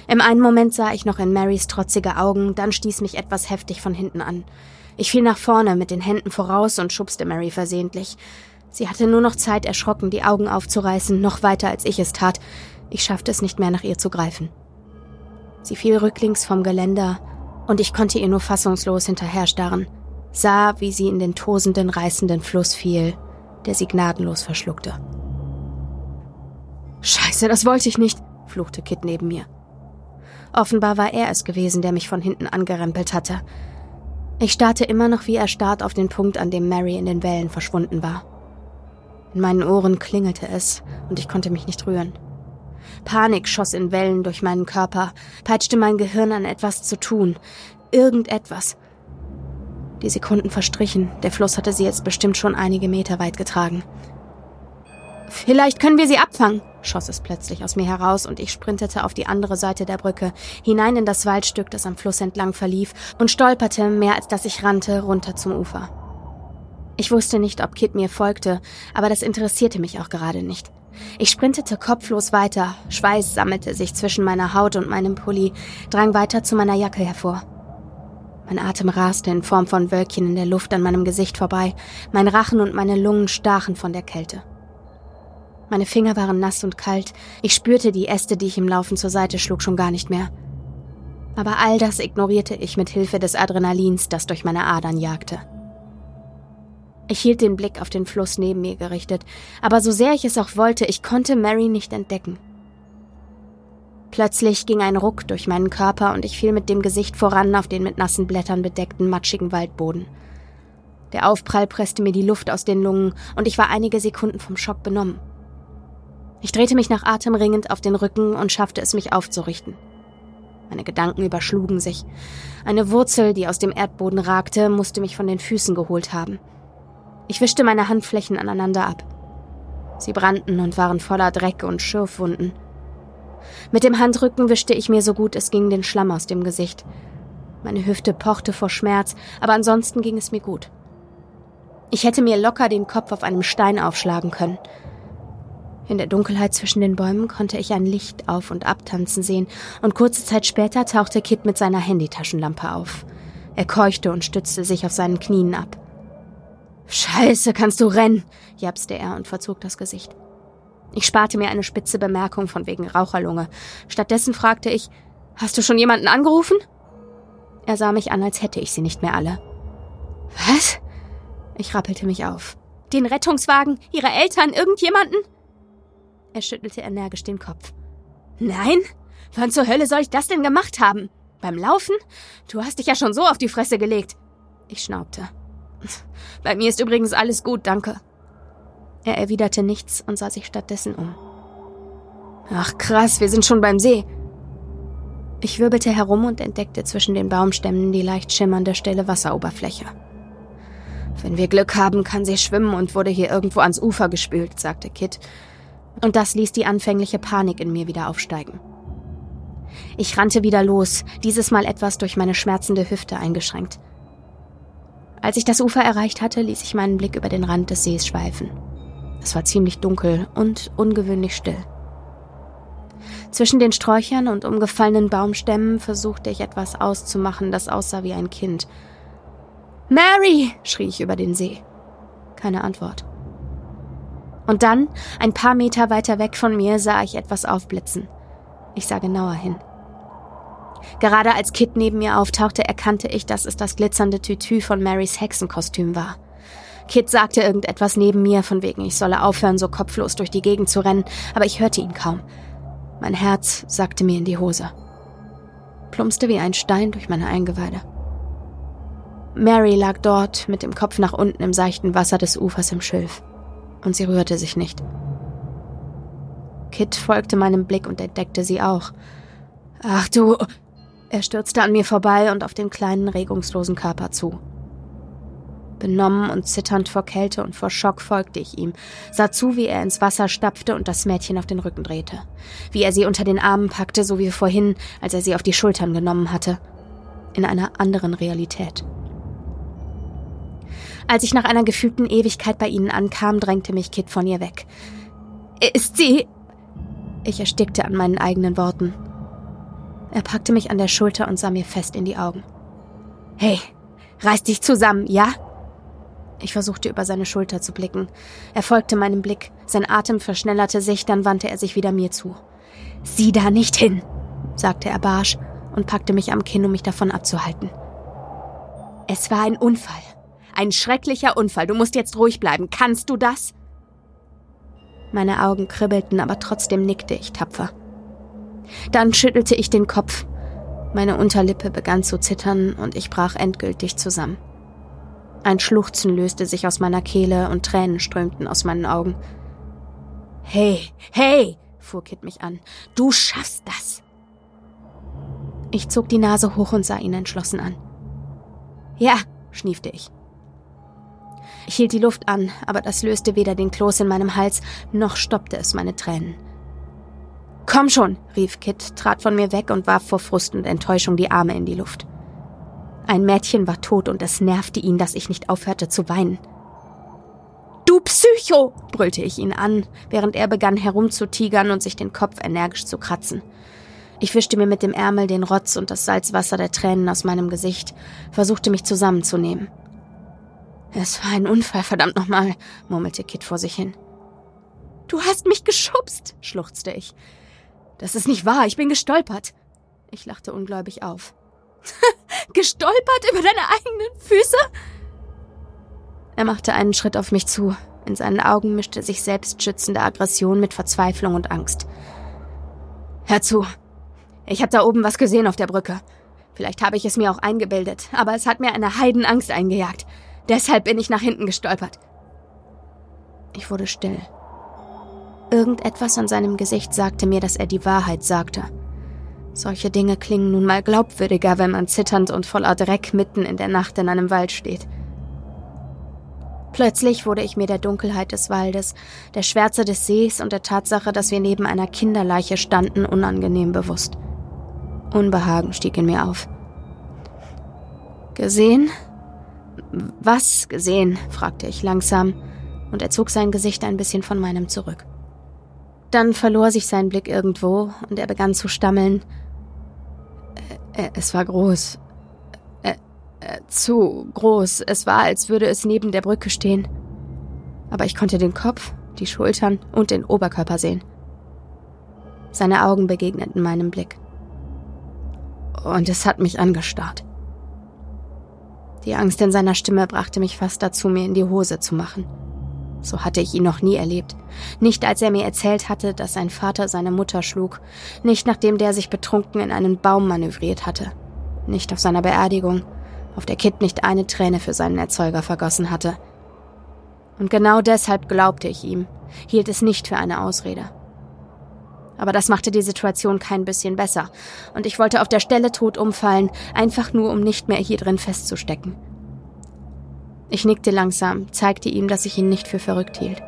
Im einen Moment sah ich noch in Marys trotzige Augen, dann stieß mich etwas heftig von hinten an. Ich fiel nach vorne mit den Händen voraus und schubste Mary versehentlich. Sie hatte nur noch Zeit, erschrocken die Augen aufzureißen, noch weiter als ich es tat. Ich schaffte es nicht mehr, nach ihr zu greifen. Sie fiel rücklings vom Geländer, und ich konnte ihr nur fassungslos hinterher starren, sah, wie sie in den tosenden, reißenden Fluss fiel, der sie gnadenlos verschluckte. Scheiße, das wollte ich nicht, fluchte Kit neben mir. Offenbar war er es gewesen, der mich von hinten angerempelt hatte. Ich starrte immer noch wie erstarrt auf den Punkt, an dem Mary in den Wellen verschwunden war. In meinen Ohren klingelte es, und ich konnte mich nicht rühren. Panik schoss in Wellen durch meinen Körper, peitschte mein Gehirn an etwas zu tun. Irgendetwas. Die Sekunden verstrichen, der Fluss hatte sie jetzt bestimmt schon einige Meter weit getragen. Vielleicht können wir sie abfangen, schoss es plötzlich aus mir heraus und ich sprintete auf die andere Seite der Brücke, hinein in das Waldstück, das am Fluss entlang verlief, und stolperte, mehr als dass ich rannte, runter zum Ufer. Ich wusste nicht, ob Kit mir folgte, aber das interessierte mich auch gerade nicht. Ich sprintete kopflos weiter, Schweiß sammelte sich zwischen meiner Haut und meinem Pulli, drang weiter zu meiner Jacke hervor. Mein Atem raste in Form von Wölkchen in der Luft an meinem Gesicht vorbei, mein Rachen und meine Lungen stachen von der Kälte. Meine Finger waren nass und kalt, ich spürte die Äste, die ich im Laufen zur Seite schlug, schon gar nicht mehr. Aber all das ignorierte ich mit Hilfe des Adrenalins, das durch meine Adern jagte. Ich hielt den Blick auf den Fluss neben mir gerichtet, aber so sehr ich es auch wollte, ich konnte Mary nicht entdecken. Plötzlich ging ein Ruck durch meinen Körper und ich fiel mit dem Gesicht voran auf den mit nassen Blättern bedeckten, matschigen Waldboden. Der Aufprall presste mir die Luft aus den Lungen und ich war einige Sekunden vom Schock benommen. Ich drehte mich nach Atem ringend auf den Rücken und schaffte es, mich aufzurichten. Meine Gedanken überschlugen sich. Eine Wurzel, die aus dem Erdboden ragte, musste mich von den Füßen geholt haben. Ich wischte meine Handflächen aneinander ab. Sie brannten und waren voller Dreck und Schürfwunden. Mit dem Handrücken wischte ich mir so gut es ging den Schlamm aus dem Gesicht. Meine Hüfte pochte vor Schmerz, aber ansonsten ging es mir gut. Ich hätte mir locker den Kopf auf einem Stein aufschlagen können. In der Dunkelheit zwischen den Bäumen konnte ich ein Licht auf und abtanzen sehen, und kurze Zeit später tauchte Kit mit seiner Handytaschenlampe auf. Er keuchte und stützte sich auf seinen Knien ab. Scheiße, kannst du rennen, japste er und verzog das Gesicht. Ich sparte mir eine spitze Bemerkung von wegen Raucherlunge. Stattdessen fragte ich, hast du schon jemanden angerufen? Er sah mich an, als hätte ich sie nicht mehr alle. Was? Ich rappelte mich auf. Den Rettungswagen, ihre Eltern, irgendjemanden? Er schüttelte energisch den Kopf. Nein? Wann zur Hölle soll ich das denn gemacht haben? Beim Laufen? Du hast dich ja schon so auf die Fresse gelegt. Ich schnaubte. Bei mir ist übrigens alles gut, danke. Er erwiderte nichts und sah sich stattdessen um. Ach krass, wir sind schon beim See. Ich wirbelte herum und entdeckte zwischen den Baumstämmen die leicht schimmernde stille Wasseroberfläche. Wenn wir Glück haben, kann sie schwimmen und wurde hier irgendwo ans Ufer gespült, sagte Kit. Und das ließ die anfängliche Panik in mir wieder aufsteigen. Ich rannte wieder los, dieses Mal etwas durch meine schmerzende Hüfte eingeschränkt. Als ich das Ufer erreicht hatte, ließ ich meinen Blick über den Rand des Sees schweifen. Es war ziemlich dunkel und ungewöhnlich still. Zwischen den Sträuchern und umgefallenen Baumstämmen versuchte ich etwas auszumachen, das aussah wie ein Kind. Mary! schrie ich über den See. Keine Antwort. Und dann, ein paar Meter weiter weg von mir, sah ich etwas aufblitzen. Ich sah genauer hin. Gerade als Kit neben mir auftauchte, erkannte ich, dass es das glitzernde Tütü von Marys Hexenkostüm war. Kit sagte irgendetwas neben mir, von wegen ich solle aufhören, so kopflos durch die Gegend zu rennen, aber ich hörte ihn kaum. Mein Herz sagte mir in die Hose. Plumpste wie ein Stein durch meine Eingeweide. Mary lag dort, mit dem Kopf nach unten im seichten Wasser des Ufers im Schilf. Und sie rührte sich nicht. Kit folgte meinem Blick und entdeckte sie auch. Ach du, er stürzte an mir vorbei und auf den kleinen, regungslosen Körper zu. Benommen und zitternd vor Kälte und vor Schock folgte ich ihm, sah zu, wie er ins Wasser stapfte und das Mädchen auf den Rücken drehte, wie er sie unter den Armen packte, so wie vorhin, als er sie auf die Schultern genommen hatte, in einer anderen Realität. Als ich nach einer gefühlten Ewigkeit bei ihnen ankam, drängte mich Kit von ihr weg. Ist sie. Ich erstickte an meinen eigenen Worten. Er packte mich an der Schulter und sah mir fest in die Augen. Hey, reiß dich zusammen, ja? Ich versuchte über seine Schulter zu blicken. Er folgte meinem Blick, sein Atem verschnellerte sich, dann wandte er sich wieder mir zu. Sieh da nicht hin, sagte er barsch und packte mich am Kinn, um mich davon abzuhalten. Es war ein Unfall. Ein schrecklicher Unfall. Du musst jetzt ruhig bleiben. Kannst du das? Meine Augen kribbelten, aber trotzdem nickte ich tapfer. Dann schüttelte ich den Kopf. Meine Unterlippe begann zu zittern und ich brach endgültig zusammen. Ein Schluchzen löste sich aus meiner Kehle und Tränen strömten aus meinen Augen. Hey, hey, fuhr Kit mich an. Du schaffst das. Ich zog die Nase hoch und sah ihn entschlossen an. Ja, schniefte ich. Ich hielt die Luft an, aber das löste weder den Kloß in meinem Hals, noch stoppte es meine Tränen. Komm schon, rief Kit, trat von mir weg und warf vor Frust und Enttäuschung die Arme in die Luft. Ein Mädchen war tot und es nervte ihn, dass ich nicht aufhörte zu weinen. Du Psycho! brüllte ich ihn an, während er begann herumzutigern und sich den Kopf energisch zu kratzen. Ich wischte mir mit dem Ärmel den Rotz und das Salzwasser der Tränen aus meinem Gesicht, versuchte mich zusammenzunehmen. Es war ein Unfall, verdammt nochmal, murmelte Kit vor sich hin. Du hast mich geschubst, schluchzte ich. Das ist nicht wahr, ich bin gestolpert. Ich lachte ungläubig auf. gestolpert über deine eigenen Füße? Er machte einen Schritt auf mich zu. In seinen Augen mischte sich selbstschützende Aggression mit Verzweiflung und Angst. Hör zu. Ich habe da oben was gesehen auf der Brücke. Vielleicht habe ich es mir auch eingebildet, aber es hat mir eine Heidenangst eingejagt. Deshalb bin ich nach hinten gestolpert. Ich wurde still. Irgendetwas an seinem Gesicht sagte mir, dass er die Wahrheit sagte. Solche Dinge klingen nun mal glaubwürdiger, wenn man zitternd und voller Dreck mitten in der Nacht in einem Wald steht. Plötzlich wurde ich mir der Dunkelheit des Waldes, der Schwärze des Sees und der Tatsache, dass wir neben einer Kinderleiche standen, unangenehm bewusst. Unbehagen stieg in mir auf. Gesehen? Was gesehen? fragte ich langsam, und er zog sein Gesicht ein bisschen von meinem zurück. Dann verlor sich sein Blick irgendwo, und er begann zu stammeln. Äh, äh, es war groß. Äh, zu groß. Es war, als würde es neben der Brücke stehen. Aber ich konnte den Kopf, die Schultern und den Oberkörper sehen. Seine Augen begegneten meinem Blick. Und es hat mich angestarrt. Die Angst in seiner Stimme brachte mich fast dazu, mir in die Hose zu machen. So hatte ich ihn noch nie erlebt. Nicht als er mir erzählt hatte, dass sein Vater seine Mutter schlug. Nicht nachdem der sich betrunken in einen Baum manövriert hatte. Nicht auf seiner Beerdigung, auf der Kit nicht eine Träne für seinen Erzeuger vergossen hatte. Und genau deshalb glaubte ich ihm, hielt es nicht für eine Ausrede. Aber das machte die Situation kein bisschen besser. Und ich wollte auf der Stelle tot umfallen, einfach nur, um nicht mehr hier drin festzustecken. Ich nickte langsam, zeigte ihm, dass ich ihn nicht für verrückt hielt.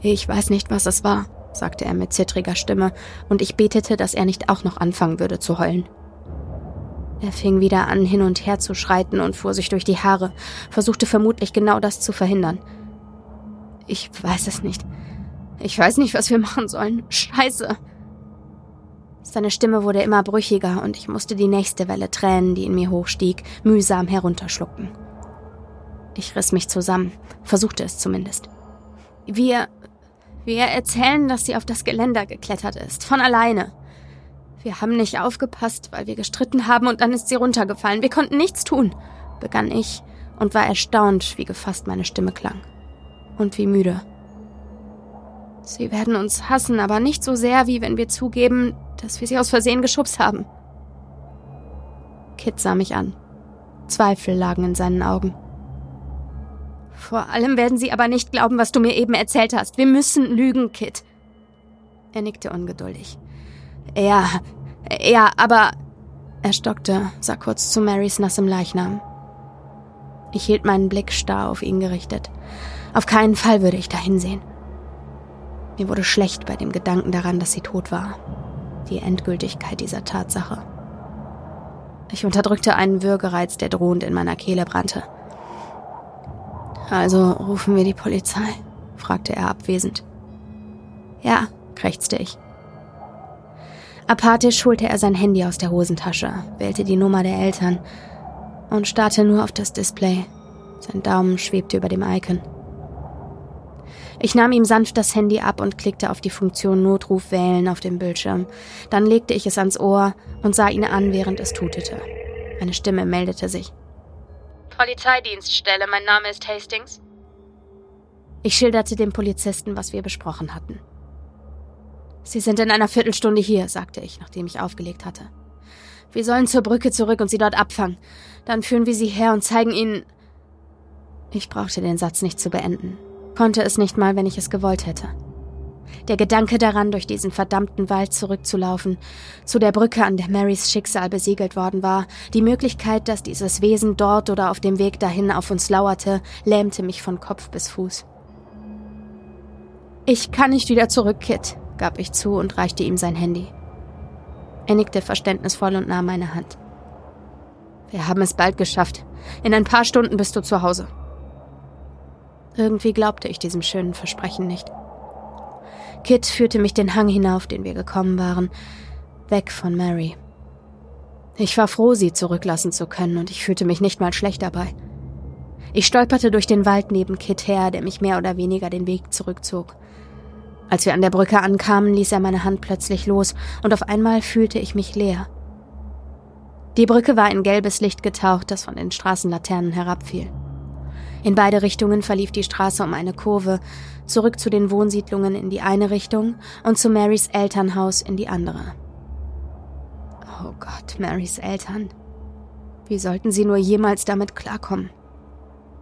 Ich weiß nicht, was es war, sagte er mit zittriger Stimme, und ich betete, dass er nicht auch noch anfangen würde zu heulen. Er fing wieder an, hin und her zu schreiten und fuhr sich durch die Haare, versuchte vermutlich genau das zu verhindern. Ich weiß es nicht. Ich weiß nicht, was wir machen sollen. Scheiße. Seine Stimme wurde immer brüchiger und ich musste die nächste Welle Tränen, die in mir hochstieg, mühsam herunterschlucken. Ich riss mich zusammen, versuchte es zumindest. Wir. Wir erzählen, dass sie auf das Geländer geklettert ist, von alleine. Wir haben nicht aufgepasst, weil wir gestritten haben und dann ist sie runtergefallen. Wir konnten nichts tun, begann ich und war erstaunt, wie gefasst meine Stimme klang. Und wie müde. Sie werden uns hassen, aber nicht so sehr, wie wenn wir zugeben, dass wir sie aus Versehen geschubst haben. Kit sah mich an. Zweifel lagen in seinen Augen. Vor allem werden sie aber nicht glauben, was du mir eben erzählt hast. Wir müssen lügen, Kit. Er nickte ungeduldig. Ja, ja, aber. Er stockte, sah kurz zu Marys nassem Leichnam. Ich hielt meinen Blick starr auf ihn gerichtet. Auf keinen Fall würde ich da hinsehen. Mir wurde schlecht bei dem Gedanken daran, dass sie tot war. Die Endgültigkeit dieser Tatsache. Ich unterdrückte einen Würgereiz, der drohend in meiner Kehle brannte. Also rufen wir die Polizei? fragte er abwesend. Ja, krächzte ich. Apathisch holte er sein Handy aus der Hosentasche, wählte die Nummer der Eltern und starrte nur auf das Display. Sein Daumen schwebte über dem Icon. Ich nahm ihm sanft das Handy ab und klickte auf die Funktion Notruf wählen auf dem Bildschirm. Dann legte ich es ans Ohr und sah ihn an, während es tutete. Eine Stimme meldete sich. Polizeidienststelle, mein Name ist Hastings. Ich schilderte dem Polizisten, was wir besprochen hatten. Sie sind in einer Viertelstunde hier, sagte ich, nachdem ich aufgelegt hatte. Wir sollen zur Brücke zurück und sie dort abfangen. Dann führen wir sie her und zeigen ihnen. Ich brauchte den Satz nicht zu beenden. Konnte es nicht mal, wenn ich es gewollt hätte. Der Gedanke daran, durch diesen verdammten Wald zurückzulaufen, zu der Brücke, an der Marys Schicksal besiegelt worden war, die Möglichkeit, dass dieses Wesen dort oder auf dem Weg dahin auf uns lauerte, lähmte mich von Kopf bis Fuß. Ich kann nicht wieder zurück, Kit, gab ich zu und reichte ihm sein Handy. Er nickte verständnisvoll und nahm meine Hand. Wir haben es bald geschafft. In ein paar Stunden bist du zu Hause. Irgendwie glaubte ich diesem schönen Versprechen nicht. Kit führte mich den Hang hinauf, den wir gekommen waren, weg von Mary. Ich war froh, sie zurücklassen zu können, und ich fühlte mich nicht mal schlecht dabei. Ich stolperte durch den Wald neben Kit her, der mich mehr oder weniger den Weg zurückzog. Als wir an der Brücke ankamen, ließ er meine Hand plötzlich los, und auf einmal fühlte ich mich leer. Die Brücke war in gelbes Licht getaucht, das von den Straßenlaternen herabfiel. In beide Richtungen verlief die Straße um eine Kurve, zurück zu den Wohnsiedlungen in die eine Richtung und zu Marys Elternhaus in die andere. Oh Gott, Marys Eltern. Wie sollten sie nur jemals damit klarkommen?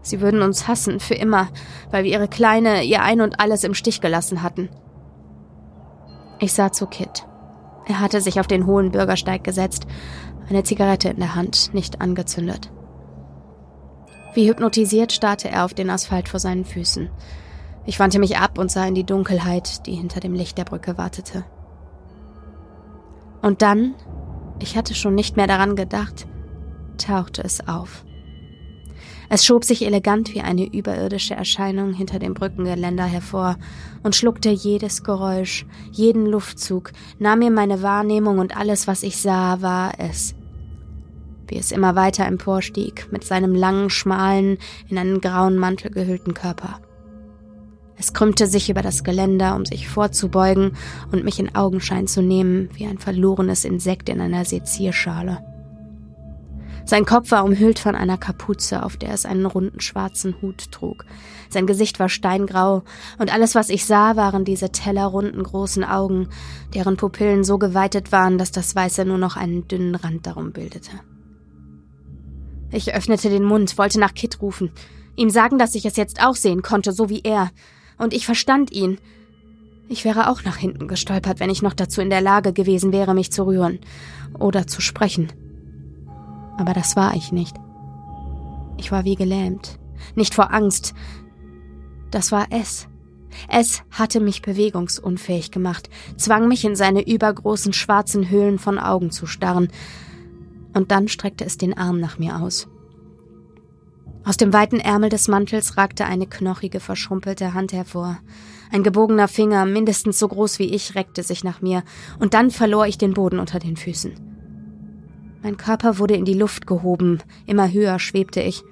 Sie würden uns hassen, für immer, weil wir ihre Kleine, ihr Ein und alles im Stich gelassen hatten. Ich sah zu Kit. Er hatte sich auf den hohen Bürgersteig gesetzt, eine Zigarette in der Hand, nicht angezündet. Wie hypnotisiert starrte er auf den Asphalt vor seinen Füßen. Ich wandte mich ab und sah in die Dunkelheit, die hinter dem Licht der Brücke wartete. Und dann, ich hatte schon nicht mehr daran gedacht, tauchte es auf. Es schob sich elegant wie eine überirdische Erscheinung hinter dem Brückengeländer hervor und schluckte jedes Geräusch, jeden Luftzug, nahm mir meine Wahrnehmung und alles, was ich sah, war es wie es immer weiter emporstieg, mit seinem langen, schmalen, in einen grauen Mantel gehüllten Körper. Es krümmte sich über das Geländer, um sich vorzubeugen und mich in Augenschein zu nehmen, wie ein verlorenes Insekt in einer Sezierschale. Sein Kopf war umhüllt von einer Kapuze, auf der es einen runden schwarzen Hut trug. Sein Gesicht war steingrau, und alles, was ich sah, waren diese tellerrunden großen Augen, deren Pupillen so geweitet waren, dass das Weiße nur noch einen dünnen Rand darum bildete. Ich öffnete den Mund, wollte nach Kit rufen, ihm sagen, dass ich es jetzt auch sehen konnte, so wie er. Und ich verstand ihn. Ich wäre auch nach hinten gestolpert, wenn ich noch dazu in der Lage gewesen wäre, mich zu rühren oder zu sprechen. Aber das war ich nicht. Ich war wie gelähmt, nicht vor Angst. Das war es. Es hatte mich bewegungsunfähig gemacht, zwang mich in seine übergroßen schwarzen Höhlen von Augen zu starren, und dann streckte es den Arm nach mir aus. Aus dem weiten Ärmel des Mantels ragte eine knochige, verschrumpelte Hand hervor. Ein gebogener Finger, mindestens so groß wie ich, reckte sich nach mir, und dann verlor ich den Boden unter den Füßen. Mein Körper wurde in die Luft gehoben, immer höher schwebte ich.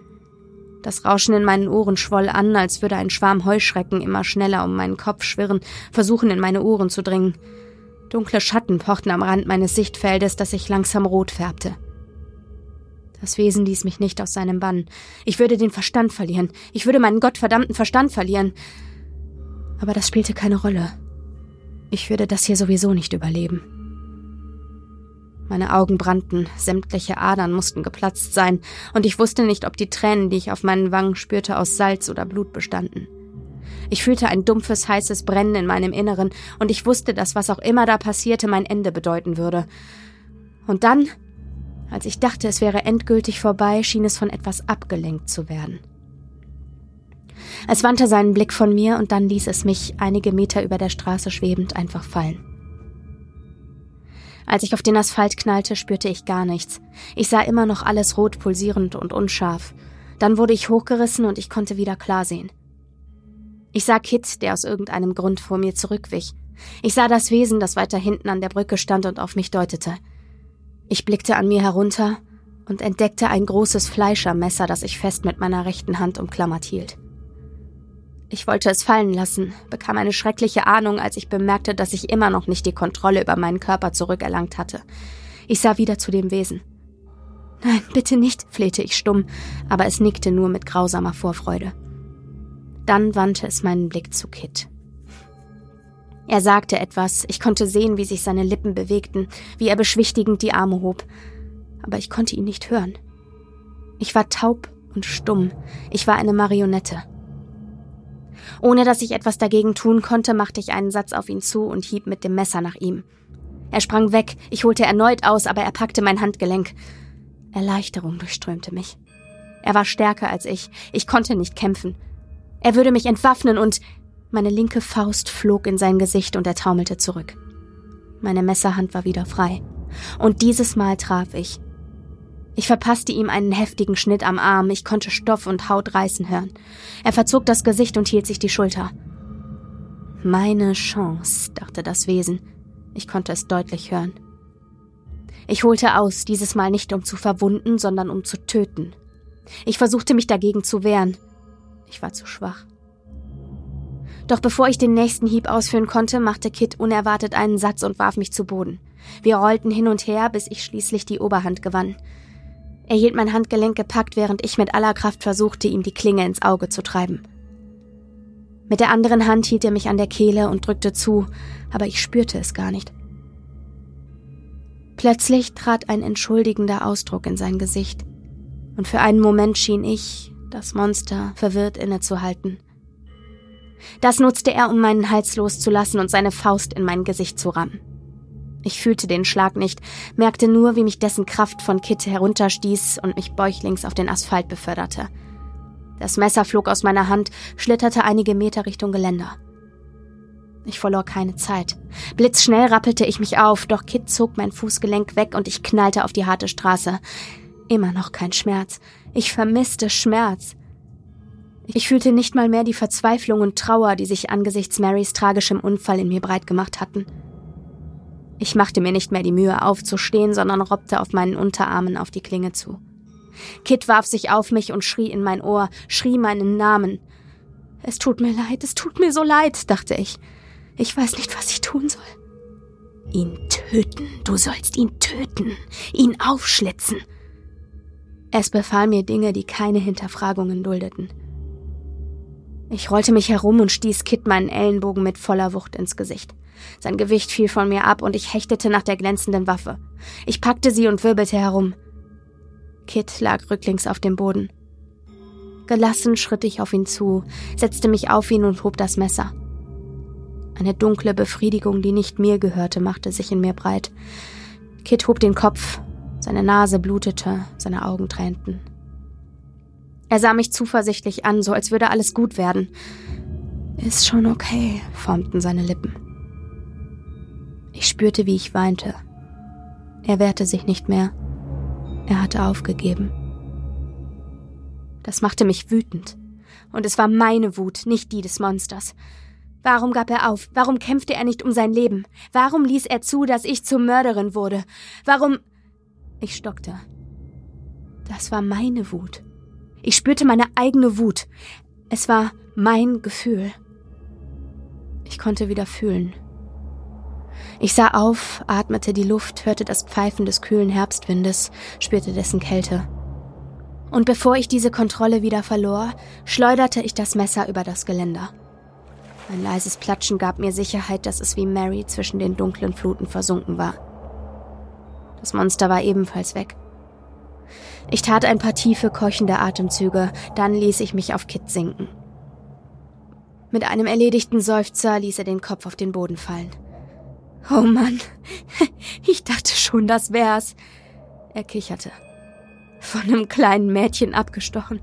Das Rauschen in meinen Ohren schwoll an, als würde ein Schwarm Heuschrecken immer schneller um meinen Kopf schwirren, versuchen in meine Ohren zu dringen. Dunkle Schatten pochten am Rand meines Sichtfeldes, das sich langsam rot färbte. Das Wesen ließ mich nicht aus seinem Bann. Ich würde den Verstand verlieren. Ich würde meinen gottverdammten Verstand verlieren. Aber das spielte keine Rolle. Ich würde das hier sowieso nicht überleben. Meine Augen brannten, sämtliche Adern mussten geplatzt sein, und ich wusste nicht, ob die Tränen, die ich auf meinen Wangen spürte, aus Salz oder Blut bestanden. Ich fühlte ein dumpfes, heißes Brennen in meinem Inneren, und ich wusste, dass was auch immer da passierte, mein Ende bedeuten würde. Und dann als ich dachte, es wäre endgültig vorbei, schien es von etwas abgelenkt zu werden. Es wandte seinen Blick von mir und dann ließ es mich, einige Meter über der Straße schwebend, einfach fallen. Als ich auf den Asphalt knallte, spürte ich gar nichts. Ich sah immer noch alles rot pulsierend und unscharf. Dann wurde ich hochgerissen und ich konnte wieder klar sehen. Ich sah Kit, der aus irgendeinem Grund vor mir zurückwich. Ich sah das Wesen, das weiter hinten an der Brücke stand und auf mich deutete. Ich blickte an mir herunter und entdeckte ein großes Fleischermesser, das ich fest mit meiner rechten Hand umklammert hielt. Ich wollte es fallen lassen, bekam eine schreckliche Ahnung, als ich bemerkte, dass ich immer noch nicht die Kontrolle über meinen Körper zurückerlangt hatte. Ich sah wieder zu dem Wesen. Nein, bitte nicht, flehte ich stumm, aber es nickte nur mit grausamer Vorfreude. Dann wandte es meinen Blick zu Kit. Er sagte etwas, ich konnte sehen, wie sich seine Lippen bewegten, wie er beschwichtigend die Arme hob, aber ich konnte ihn nicht hören. Ich war taub und stumm, ich war eine Marionette. Ohne dass ich etwas dagegen tun konnte, machte ich einen Satz auf ihn zu und hieb mit dem Messer nach ihm. Er sprang weg, ich holte erneut aus, aber er packte mein Handgelenk. Erleichterung durchströmte mich. Er war stärker als ich, ich konnte nicht kämpfen. Er würde mich entwaffnen und meine linke Faust flog in sein Gesicht und er taumelte zurück. Meine Messerhand war wieder frei. Und dieses Mal traf ich. Ich verpasste ihm einen heftigen Schnitt am Arm, ich konnte Stoff und Haut reißen hören. Er verzog das Gesicht und hielt sich die Schulter. Meine Chance, dachte das Wesen. Ich konnte es deutlich hören. Ich holte aus, dieses Mal nicht um zu verwunden, sondern um zu töten. Ich versuchte mich dagegen zu wehren. Ich war zu schwach. Doch bevor ich den nächsten Hieb ausführen konnte, machte Kit unerwartet einen Satz und warf mich zu Boden. Wir rollten hin und her, bis ich schließlich die Oberhand gewann. Er hielt mein Handgelenk gepackt, während ich mit aller Kraft versuchte, ihm die Klinge ins Auge zu treiben. Mit der anderen Hand hielt er mich an der Kehle und drückte zu, aber ich spürte es gar nicht. Plötzlich trat ein entschuldigender Ausdruck in sein Gesicht, und für einen Moment schien ich, das Monster, verwirrt innezuhalten. Das nutzte er, um meinen Hals loszulassen und seine Faust in mein Gesicht zu rammen. Ich fühlte den Schlag nicht, merkte nur, wie mich dessen Kraft von Kit herunterstieß und mich bäuchlings auf den Asphalt beförderte. Das Messer flog aus meiner Hand, schlitterte einige Meter Richtung Geländer. Ich verlor keine Zeit. Blitzschnell rappelte ich mich auf, doch Kit zog mein Fußgelenk weg und ich knallte auf die harte Straße. Immer noch kein Schmerz. Ich vermisste Schmerz. Ich fühlte nicht mal mehr die Verzweiflung und Trauer, die sich angesichts Marys tragischem Unfall in mir breit gemacht hatten. Ich machte mir nicht mehr die Mühe aufzustehen, sondern robbte auf meinen Unterarmen auf die Klinge zu. Kit warf sich auf mich und schrie in mein Ohr, schrie meinen Namen. Es tut mir leid, es tut mir so leid, dachte ich. Ich weiß nicht, was ich tun soll. Ihn töten, du sollst ihn töten, ihn aufschlitzen. Es befahl mir Dinge, die keine Hinterfragungen duldeten. Ich rollte mich herum und stieß Kit meinen Ellenbogen mit voller Wucht ins Gesicht. Sein Gewicht fiel von mir ab und ich hechtete nach der glänzenden Waffe. Ich packte sie und wirbelte herum. Kit lag rücklings auf dem Boden. Gelassen schritt ich auf ihn zu, setzte mich auf ihn und hob das Messer. Eine dunkle Befriedigung, die nicht mir gehörte, machte sich in mir breit. Kit hob den Kopf, seine Nase blutete, seine Augen tränten. Er sah mich zuversichtlich an, so als würde alles gut werden. Ist schon okay, formten seine Lippen. Ich spürte, wie ich weinte. Er wehrte sich nicht mehr. Er hatte aufgegeben. Das machte mich wütend. Und es war meine Wut, nicht die des Monsters. Warum gab er auf? Warum kämpfte er nicht um sein Leben? Warum ließ er zu, dass ich zur Mörderin wurde? Warum. Ich stockte. Das war meine Wut. Ich spürte meine eigene Wut. Es war mein Gefühl. Ich konnte wieder fühlen. Ich sah auf, atmete die Luft, hörte das Pfeifen des kühlen Herbstwindes, spürte dessen Kälte. Und bevor ich diese Kontrolle wieder verlor, schleuderte ich das Messer über das Geländer. Ein leises Platschen gab mir Sicherheit, dass es wie Mary zwischen den dunklen Fluten versunken war. Das Monster war ebenfalls weg. Ich tat ein paar tiefe, keuchende Atemzüge, dann ließ ich mich auf Kit sinken. Mit einem erledigten Seufzer ließ er den Kopf auf den Boden fallen. Oh Mann, ich dachte schon, das wär's. Er kicherte. Von einem kleinen Mädchen abgestochen.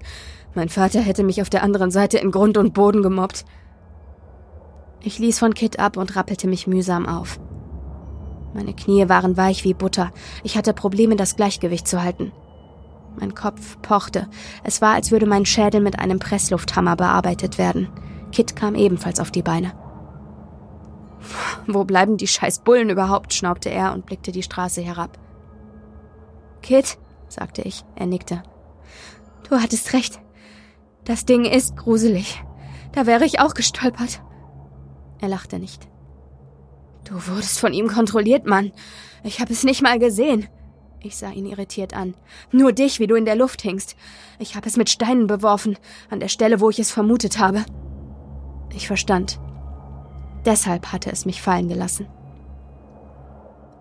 Mein Vater hätte mich auf der anderen Seite in Grund und Boden gemobbt. Ich ließ von Kit ab und rappelte mich mühsam auf. Meine Knie waren weich wie Butter. Ich hatte Probleme, das Gleichgewicht zu halten. Mein Kopf pochte. Es war, als würde mein Schädel mit einem Presslufthammer bearbeitet werden. Kit kam ebenfalls auf die Beine. Wo bleiben die scheiß Bullen überhaupt? schnaubte er und blickte die Straße herab. Kit, sagte ich. Er nickte. Du hattest recht. Das Ding ist gruselig. Da wäre ich auch gestolpert. Er lachte nicht. Du wurdest von ihm kontrolliert, Mann. Ich habe es nicht mal gesehen. Ich sah ihn irritiert an. Nur dich, wie du in der Luft hingst. Ich habe es mit Steinen beworfen, an der Stelle, wo ich es vermutet habe. Ich verstand. Deshalb hatte es mich fallen gelassen.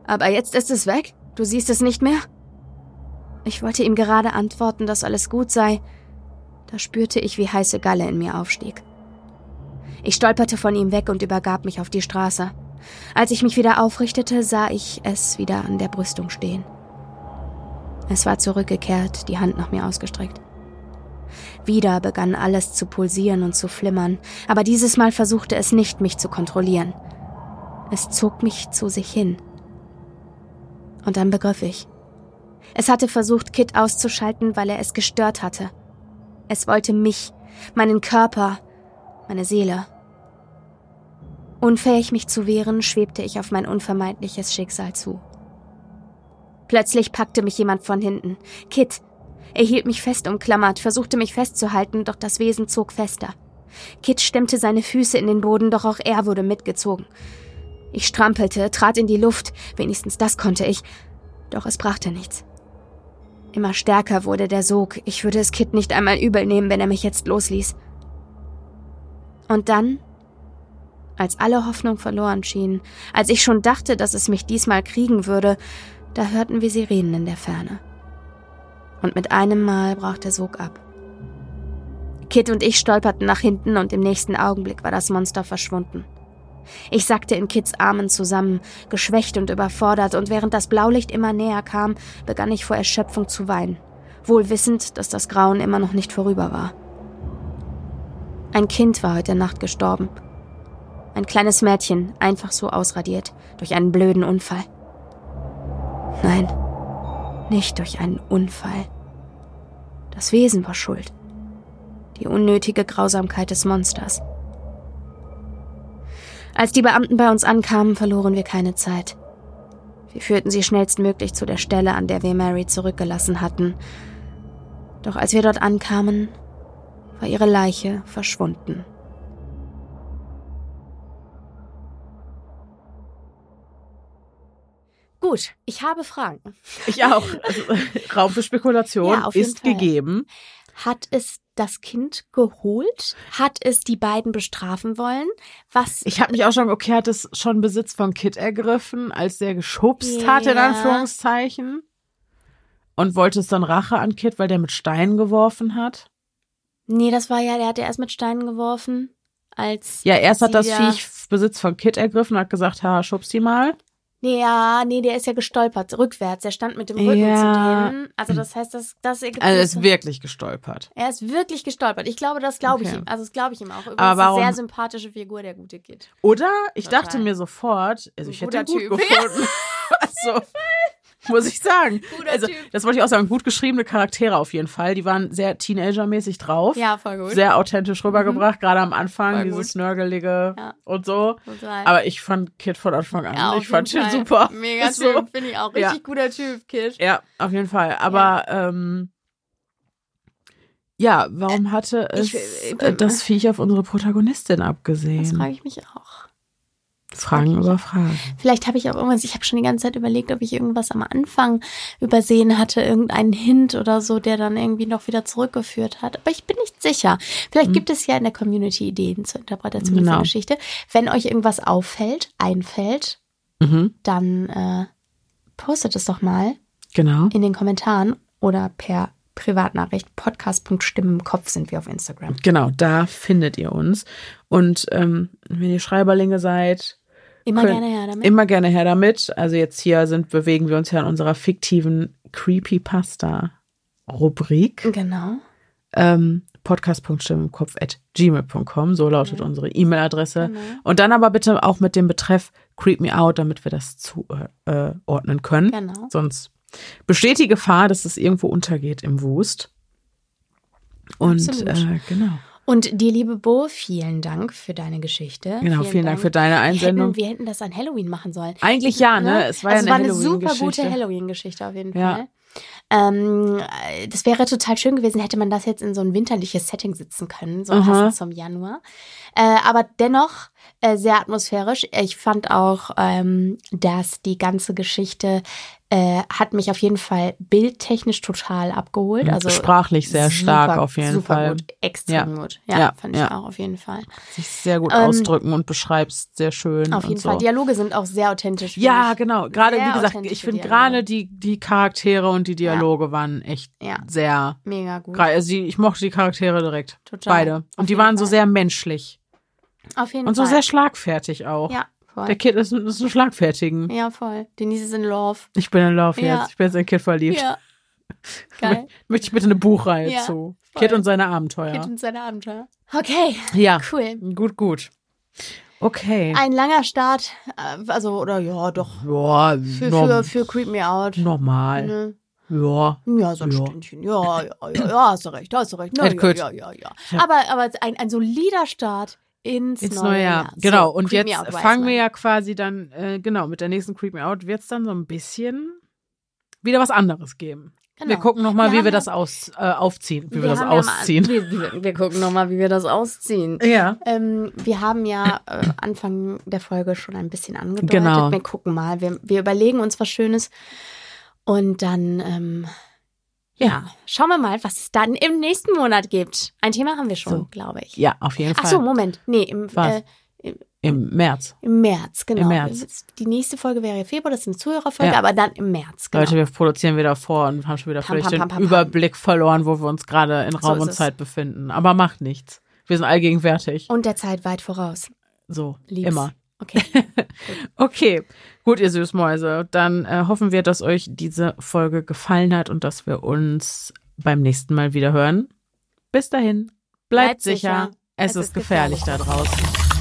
Aber jetzt ist es weg? Du siehst es nicht mehr? Ich wollte ihm gerade antworten, dass alles gut sei. Da spürte ich, wie heiße Galle in mir aufstieg. Ich stolperte von ihm weg und übergab mich auf die Straße. Als ich mich wieder aufrichtete, sah ich es wieder an der Brüstung stehen. Es war zurückgekehrt, die Hand nach mir ausgestreckt. Wieder begann alles zu pulsieren und zu flimmern, aber dieses Mal versuchte es nicht, mich zu kontrollieren. Es zog mich zu sich hin. Und dann begriff ich. Es hatte versucht, Kit auszuschalten, weil er es gestört hatte. Es wollte mich, meinen Körper, meine Seele. Unfähig, mich zu wehren, schwebte ich auf mein unvermeidliches Schicksal zu. Plötzlich packte mich jemand von hinten. Kit. Er hielt mich fest umklammert, versuchte mich festzuhalten, doch das Wesen zog fester. Kit stemmte seine Füße in den Boden, doch auch er wurde mitgezogen. Ich strampelte, trat in die Luft, wenigstens das konnte ich, doch es brachte nichts. Immer stärker wurde der Sog, ich würde es Kit nicht einmal übel nehmen, wenn er mich jetzt losließ. Und dann, als alle Hoffnung verloren schien, als ich schon dachte, dass es mich diesmal kriegen würde, da hörten wir Sirenen in der Ferne. Und mit einem Mal brach der Sog ab. Kit und ich stolperten nach hinten und im nächsten Augenblick war das Monster verschwunden. Ich sackte in Kits Armen zusammen, geschwächt und überfordert, und während das Blaulicht immer näher kam, begann ich vor Erschöpfung zu weinen, wohl wissend, dass das Grauen immer noch nicht vorüber war. Ein Kind war heute Nacht gestorben. Ein kleines Mädchen, einfach so ausradiert, durch einen blöden Unfall. Nein, nicht durch einen Unfall. Das Wesen war schuld. Die unnötige Grausamkeit des Monsters. Als die Beamten bei uns ankamen, verloren wir keine Zeit. Wir führten sie schnellstmöglich zu der Stelle, an der wir Mary zurückgelassen hatten. Doch als wir dort ankamen, war ihre Leiche verschwunden. Gut, ich habe Fragen. Ich auch. Also, Raum für Spekulation ja, ist gegeben. Hat es das Kind geholt? Hat es die beiden bestrafen wollen? Was? Ich habe mich auch schon, okay, hat es schon Besitz von Kit ergriffen, als der geschubst ja. hat, in Anführungszeichen? Und wollte es dann Rache an Kit, weil der mit Steinen geworfen hat? Nee, das war ja, der hat ja erst mit Steinen geworfen, als. Ja, erst hat das Viech Besitz von Kit ergriffen, hat gesagt, ha, schubst die mal. Nee, ja, nee, der ist ja gestolpert, rückwärts. Er stand mit dem Rücken ja. zu denen. Also das heißt, dass das Also er ist wirklich gestolpert. Er ist wirklich gestolpert. Ich glaube, das glaube okay. ich ihm. Also das glaube ich ihm auch. Übrigens Aber warum? eine sehr sympathische Figur, der gute Kid. Oder? Ich Total. dachte mir sofort, also ich hätte ihn gut typ. gefunden. also, muss ich sagen. Guter also, typ. das wollte ich auch sagen. Gut geschriebene Charaktere auf jeden Fall. Die waren sehr Teenager-mäßig drauf. Ja, voll gut. Sehr authentisch rübergebracht, mhm. gerade am Anfang, voll dieses gut. Nörgelige ja. und so. Total. Aber ich fand Kid von Anfang an. Ja, ich fand Kid super. Mega so. Typ, finde ich auch. Richtig ja. guter Typ, Kid. Ja, auf jeden Fall. Aber, ähm, ja, warum hatte es ich, ich, ich, das Viech auf unsere Protagonistin abgesehen? Das frage ich mich auch. Fragen über Fragen. Vielleicht habe ich auch irgendwas, ich habe schon die ganze Zeit überlegt, ob ich irgendwas am Anfang übersehen hatte, irgendeinen Hint oder so, der dann irgendwie noch wieder zurückgeführt hat. Aber ich bin nicht sicher. Vielleicht mhm. gibt es ja in der Community Ideen zur Interpretation genau. dieser Geschichte. Wenn euch irgendwas auffällt, einfällt, mhm. dann äh, postet es doch mal. Genau. In den Kommentaren oder per Privatnachricht, podcast.stimmen im Kopf sind wir auf Instagram. Genau, da findet ihr uns. Und ähm, wenn ihr Schreiberlinge seid, Immer können, gerne her damit. Immer gerne her damit. Also jetzt hier sind, bewegen wir uns ja in unserer fiktiven Creepypasta-Rubrik. Genau. Ähm, podcast.stimmekopf.gmail.com, so lautet ja. unsere E-Mail-Adresse. Genau. Und dann aber bitte auch mit dem Betreff Creep Me Out, damit wir das zuordnen äh, können. Genau. Sonst besteht die Gefahr, dass es irgendwo untergeht im Wust. Und äh, genau. Und dir, liebe Bo, vielen Dank für deine Geschichte. Genau, vielen, Dank. für deine Einsendung. Wir hätten, wir hätten das an Halloween machen sollen. Eigentlich ja, ne? Es war also ja eine, es war eine super gute Halloween-Geschichte auf jeden Fall. Ja. Ähm, das wäre total schön gewesen, hätte man das jetzt in so ein winterliches Setting sitzen können, so passend zum Januar. Äh, aber dennoch äh, sehr atmosphärisch. Ich fand auch, ähm, dass die ganze Geschichte äh, hat mich auf jeden Fall bildtechnisch total abgeholt. Also sprachlich sehr super, stark auf jeden super Fall. Gut, extrem ja. gut. Ja, ja fand ja. ich auch auf jeden Fall. Sich sehr gut ähm, ausdrücken und beschreibst sehr schön. Auf jeden so. Fall. Dialoge sind auch sehr authentisch. Ja, genau. Gerade wie gesagt, ich finde gerade die die Charaktere und die Dialoge waren echt sehr mega gut. Also ich mochte die Charaktere direkt. Total. Beide. Und die waren Fall. so sehr menschlich. Auf jeden und Fall. Und so sehr schlagfertig auch. Ja. Voll. Der Kid ist, ist ein Schlagfertigen. Ja, voll. Denise ist in Love. Ich bin in Love ja. jetzt. Ich bin jetzt in Kid verliebt. Ja. Geil. Möchte ich bitte eine Buchreihe ja, zu. Voll. Kid und seine Abenteuer. Kid und seine Abenteuer. Okay. Ja. Cool. Gut, gut. Okay. Ein langer Start, äh, also, oder ja, doch. Ja, für, für, für Creep Me Out. Normal. Ne? Ja. Ja, so ein ja. Stündchen. Ja, ja, ja, ja, hast du recht, hast du recht. Na, ja, ja, ja, ja, Aber, aber ein, ein solider Start ins, ins neue, neue Jahr. Jahr. Genau, so, und jetzt fangen wir ja quasi dann, äh, genau, mit der nächsten Creep Me Out wird es dann so ein bisschen wieder was anderes geben. Genau. Wir gucken nochmal, wie wir das aus, äh, aufziehen, wie wir, wir das ausziehen. Ja mal, wir, wir, gucken nochmal, wie wir das ausziehen. Ja. Ähm, wir haben ja äh, Anfang der Folge schon ein bisschen angedeutet. Genau. Wir gucken mal, wir, wir überlegen uns was Schönes und dann ähm, ja, schauen wir mal, was es dann im nächsten Monat gibt. Ein Thema haben wir schon, so. glaube ich. Ja, auf jeden Fall. Ach so, Moment. Nee, im, äh, im, im, März. Im März, genau. Im März. Die nächste Folge wäre ja Februar, das ist eine Zuhörerfolge, ja. aber dann im März, genau. Leute, wir produzieren wieder vor und haben schon wieder pam, vielleicht pam, pam, den Überblick verloren, wo wir uns gerade in Raum so und Zeit es. befinden. Aber macht nichts. Wir sind allgegenwärtig. Und der Zeit weit voraus. So, Lieb's. immer. Okay. okay, gut, ihr Süßmäuse. Dann äh, hoffen wir, dass euch diese Folge gefallen hat und dass wir uns beim nächsten Mal wieder hören. Bis dahin, bleibt, bleibt sicher. sicher. Es, es ist gefährlich, gefährlich da draußen.